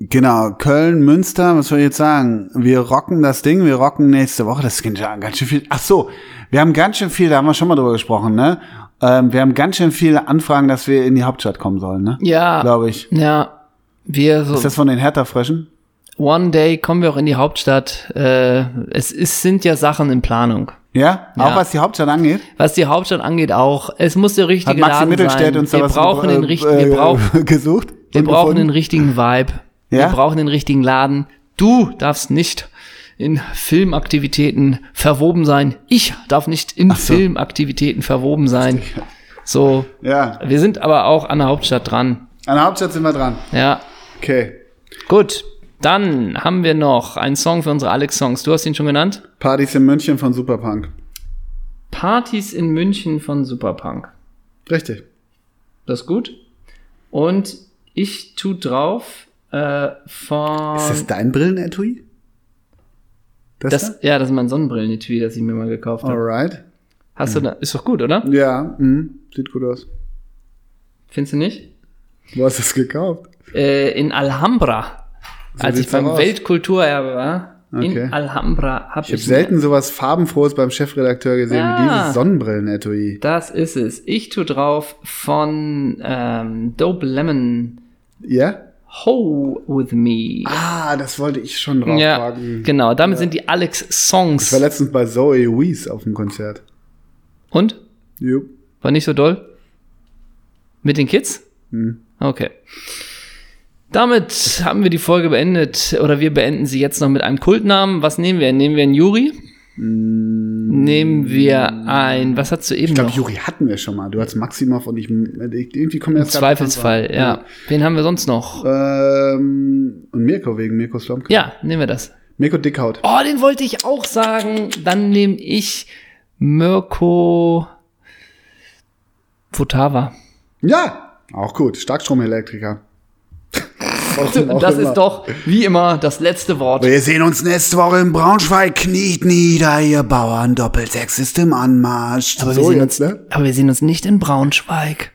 genau, Köln, Münster, was soll ich jetzt sagen? Wir rocken das Ding, wir rocken nächste Woche. Das ist ganz ganz schön viel. Ach so, wir haben ganz schön viel, da haben wir schon mal drüber gesprochen, ne? Ähm, wir haben ganz schön viele Anfragen, dass wir in die Hauptstadt kommen sollen, ne? Ja, Glaube ich. ja, wir so Ist das von den Hertha-Fröschen? One Day kommen wir auch in die Hauptstadt. Äh, es ist, sind ja Sachen in Planung. Ja? Ja. Auch was die Hauptstadt angeht? Was die Hauptstadt angeht auch. Es muss der Hat richtige Maxi Laden Mittelstädt sein. uns wir brauchen den richtigen, wir äh, brauchen, gesucht? wir brauchen gefunden? den richtigen Vibe. Ja? Wir brauchen den richtigen Laden. Du darfst nicht in Filmaktivitäten verwoben sein. Ich darf nicht in so. Filmaktivitäten verwoben sein. So. Ja, Wir sind aber auch an der Hauptstadt dran. an der Hauptstadt sind wir dran. Ja. Okay. Gut. Dann haben wir noch einen Song für unsere Alex-Songs. Du hast ihn schon genannt? Partys in München von Superpunk. Partys in München von Superpunk. Richtig. Das ist gut. Und ich tu drauf äh, von. Ist das dein Brillenetui? Das, das, ja, das ist mein Sonnenbrillenetui, das ich mir mal gekauft habe. Alright. Hast du da? Ist doch gut, oder? Ja, mhm. sieht gut aus. Findest du nicht? Wo hast du es gekauft? Äh, in Alhambra. So als ich beim aus. Weltkulturerbe war, Okay. In Alhambra habe Ich ich. habe selten sowas farbenfrohes beim Chefredakteur gesehen wie Ja. dieses Sonnenbrillen-Etui. Das ist es. Ich tu drauf von ähm, Dope Lemon Ja? Ho with Me. Ah, das wollte ich schon drauf ja, genau. Damit sind die Alex Ich war letztens bei Zoe Wees auf dem Konzert. Und? Jupp. War nicht so doll? Mit den Kids? Hm. Okay. Damit haben wir die Folge beendet, oder wir beenden sie jetzt noch mit einem Kultnamen. Was nehmen wir? Nehmen wir einen Juri? Nehmen wir ein, was hast du eben Hm. Ich glaube, noch? Juri hatten wir schon mal. Du hast Maximov und ich, ich irgendwie kommen wir Im jetzt grad Zweifelsfall, ja. Wen haben wir sonst noch? Ähm, und Mirko wegen Mirko Slomka. Ja, nehmen wir das. Mirko Dickhaut. Oh, den wollte ich auch sagen. Dann nehme ich Mirko Votava. Ja, auch gut. Starkstromelektriker. Und das ist doch, wie immer, das letzte Wort. Wir sehen uns nächste Woche in Braunschweig. Kniet nieder, ihr Bauern. Doppelsechs ist im Anmarsch. Aber, so wir sehen jetzt, uns, ne? aber wir sehen uns nicht in Braunschweig.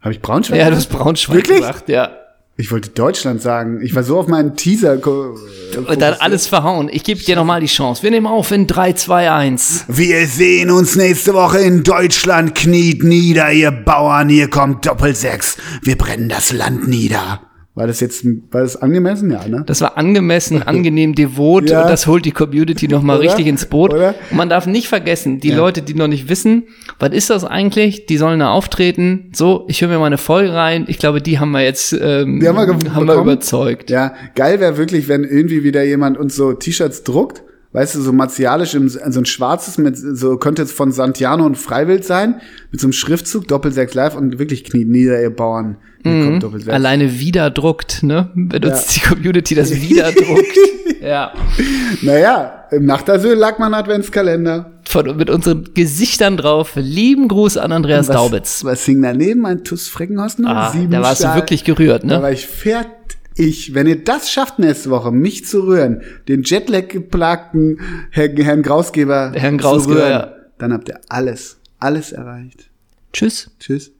Habe ich Braunschweig? Ja, du hast Braunschweig Wirklich? gesagt, ja. Ich wollte Deutschland sagen. Ich war so auf meinen Teaser. Und dann alles verhauen. Ich gebe dir nochmal die Chance. Wir nehmen auf in 3, 2, 1. Wir sehen uns nächste Woche in Deutschland. Kniet nieder, ihr Bauern. Hier kommt Doppelsechs. Wir brennen das Land nieder. War das jetzt, war das angemessen? Ja, ne? Das war angemessen, angenehm devot Ja. und das holt die Community nochmal richtig ins Boot. Oder? Und man darf nicht vergessen, die Leute, die noch nicht wissen, was ist das eigentlich? Die sollen da auftreten. So, ich höre mir mal eine Folge rein. Ich glaube, die haben wir jetzt ähm, Die haben wir haben wir überzeugt. Ja, geil wäre wirklich, wenn irgendwie wieder jemand uns so T-Shirts druckt. Weißt du, so martialisch, im, so ein schwarzes mit, so könnte es von Santiano und Freiwild sein, mit so einem Schriftzug, Doppelsechs live und wirklich kniet nieder, ihr Bauern. Doppelsechs. Alleine wieder druckt, ne? Benutzt Ja. die Community das wieder druckt. ja. Naja, im Nachtasyl lag man Adventskalender. Von, mit unseren Gesichtern drauf. Lieben Gruß an Andreas Daubitz. Was hing daneben? Ein Tuss Freckenhorst noch? Ah, Sieben da warst du Stahl. wirklich gerührt, Da ne? war ich fertig ich, wenn ihr das schafft nächste Woche, mich zu rühren, den Jetlag-geplagten Herrn, Herrn Grausgeber, Herrn Grausgeber zu rühren, ja. dann habt ihr alles, alles erreicht. Tschüss. Tschüss.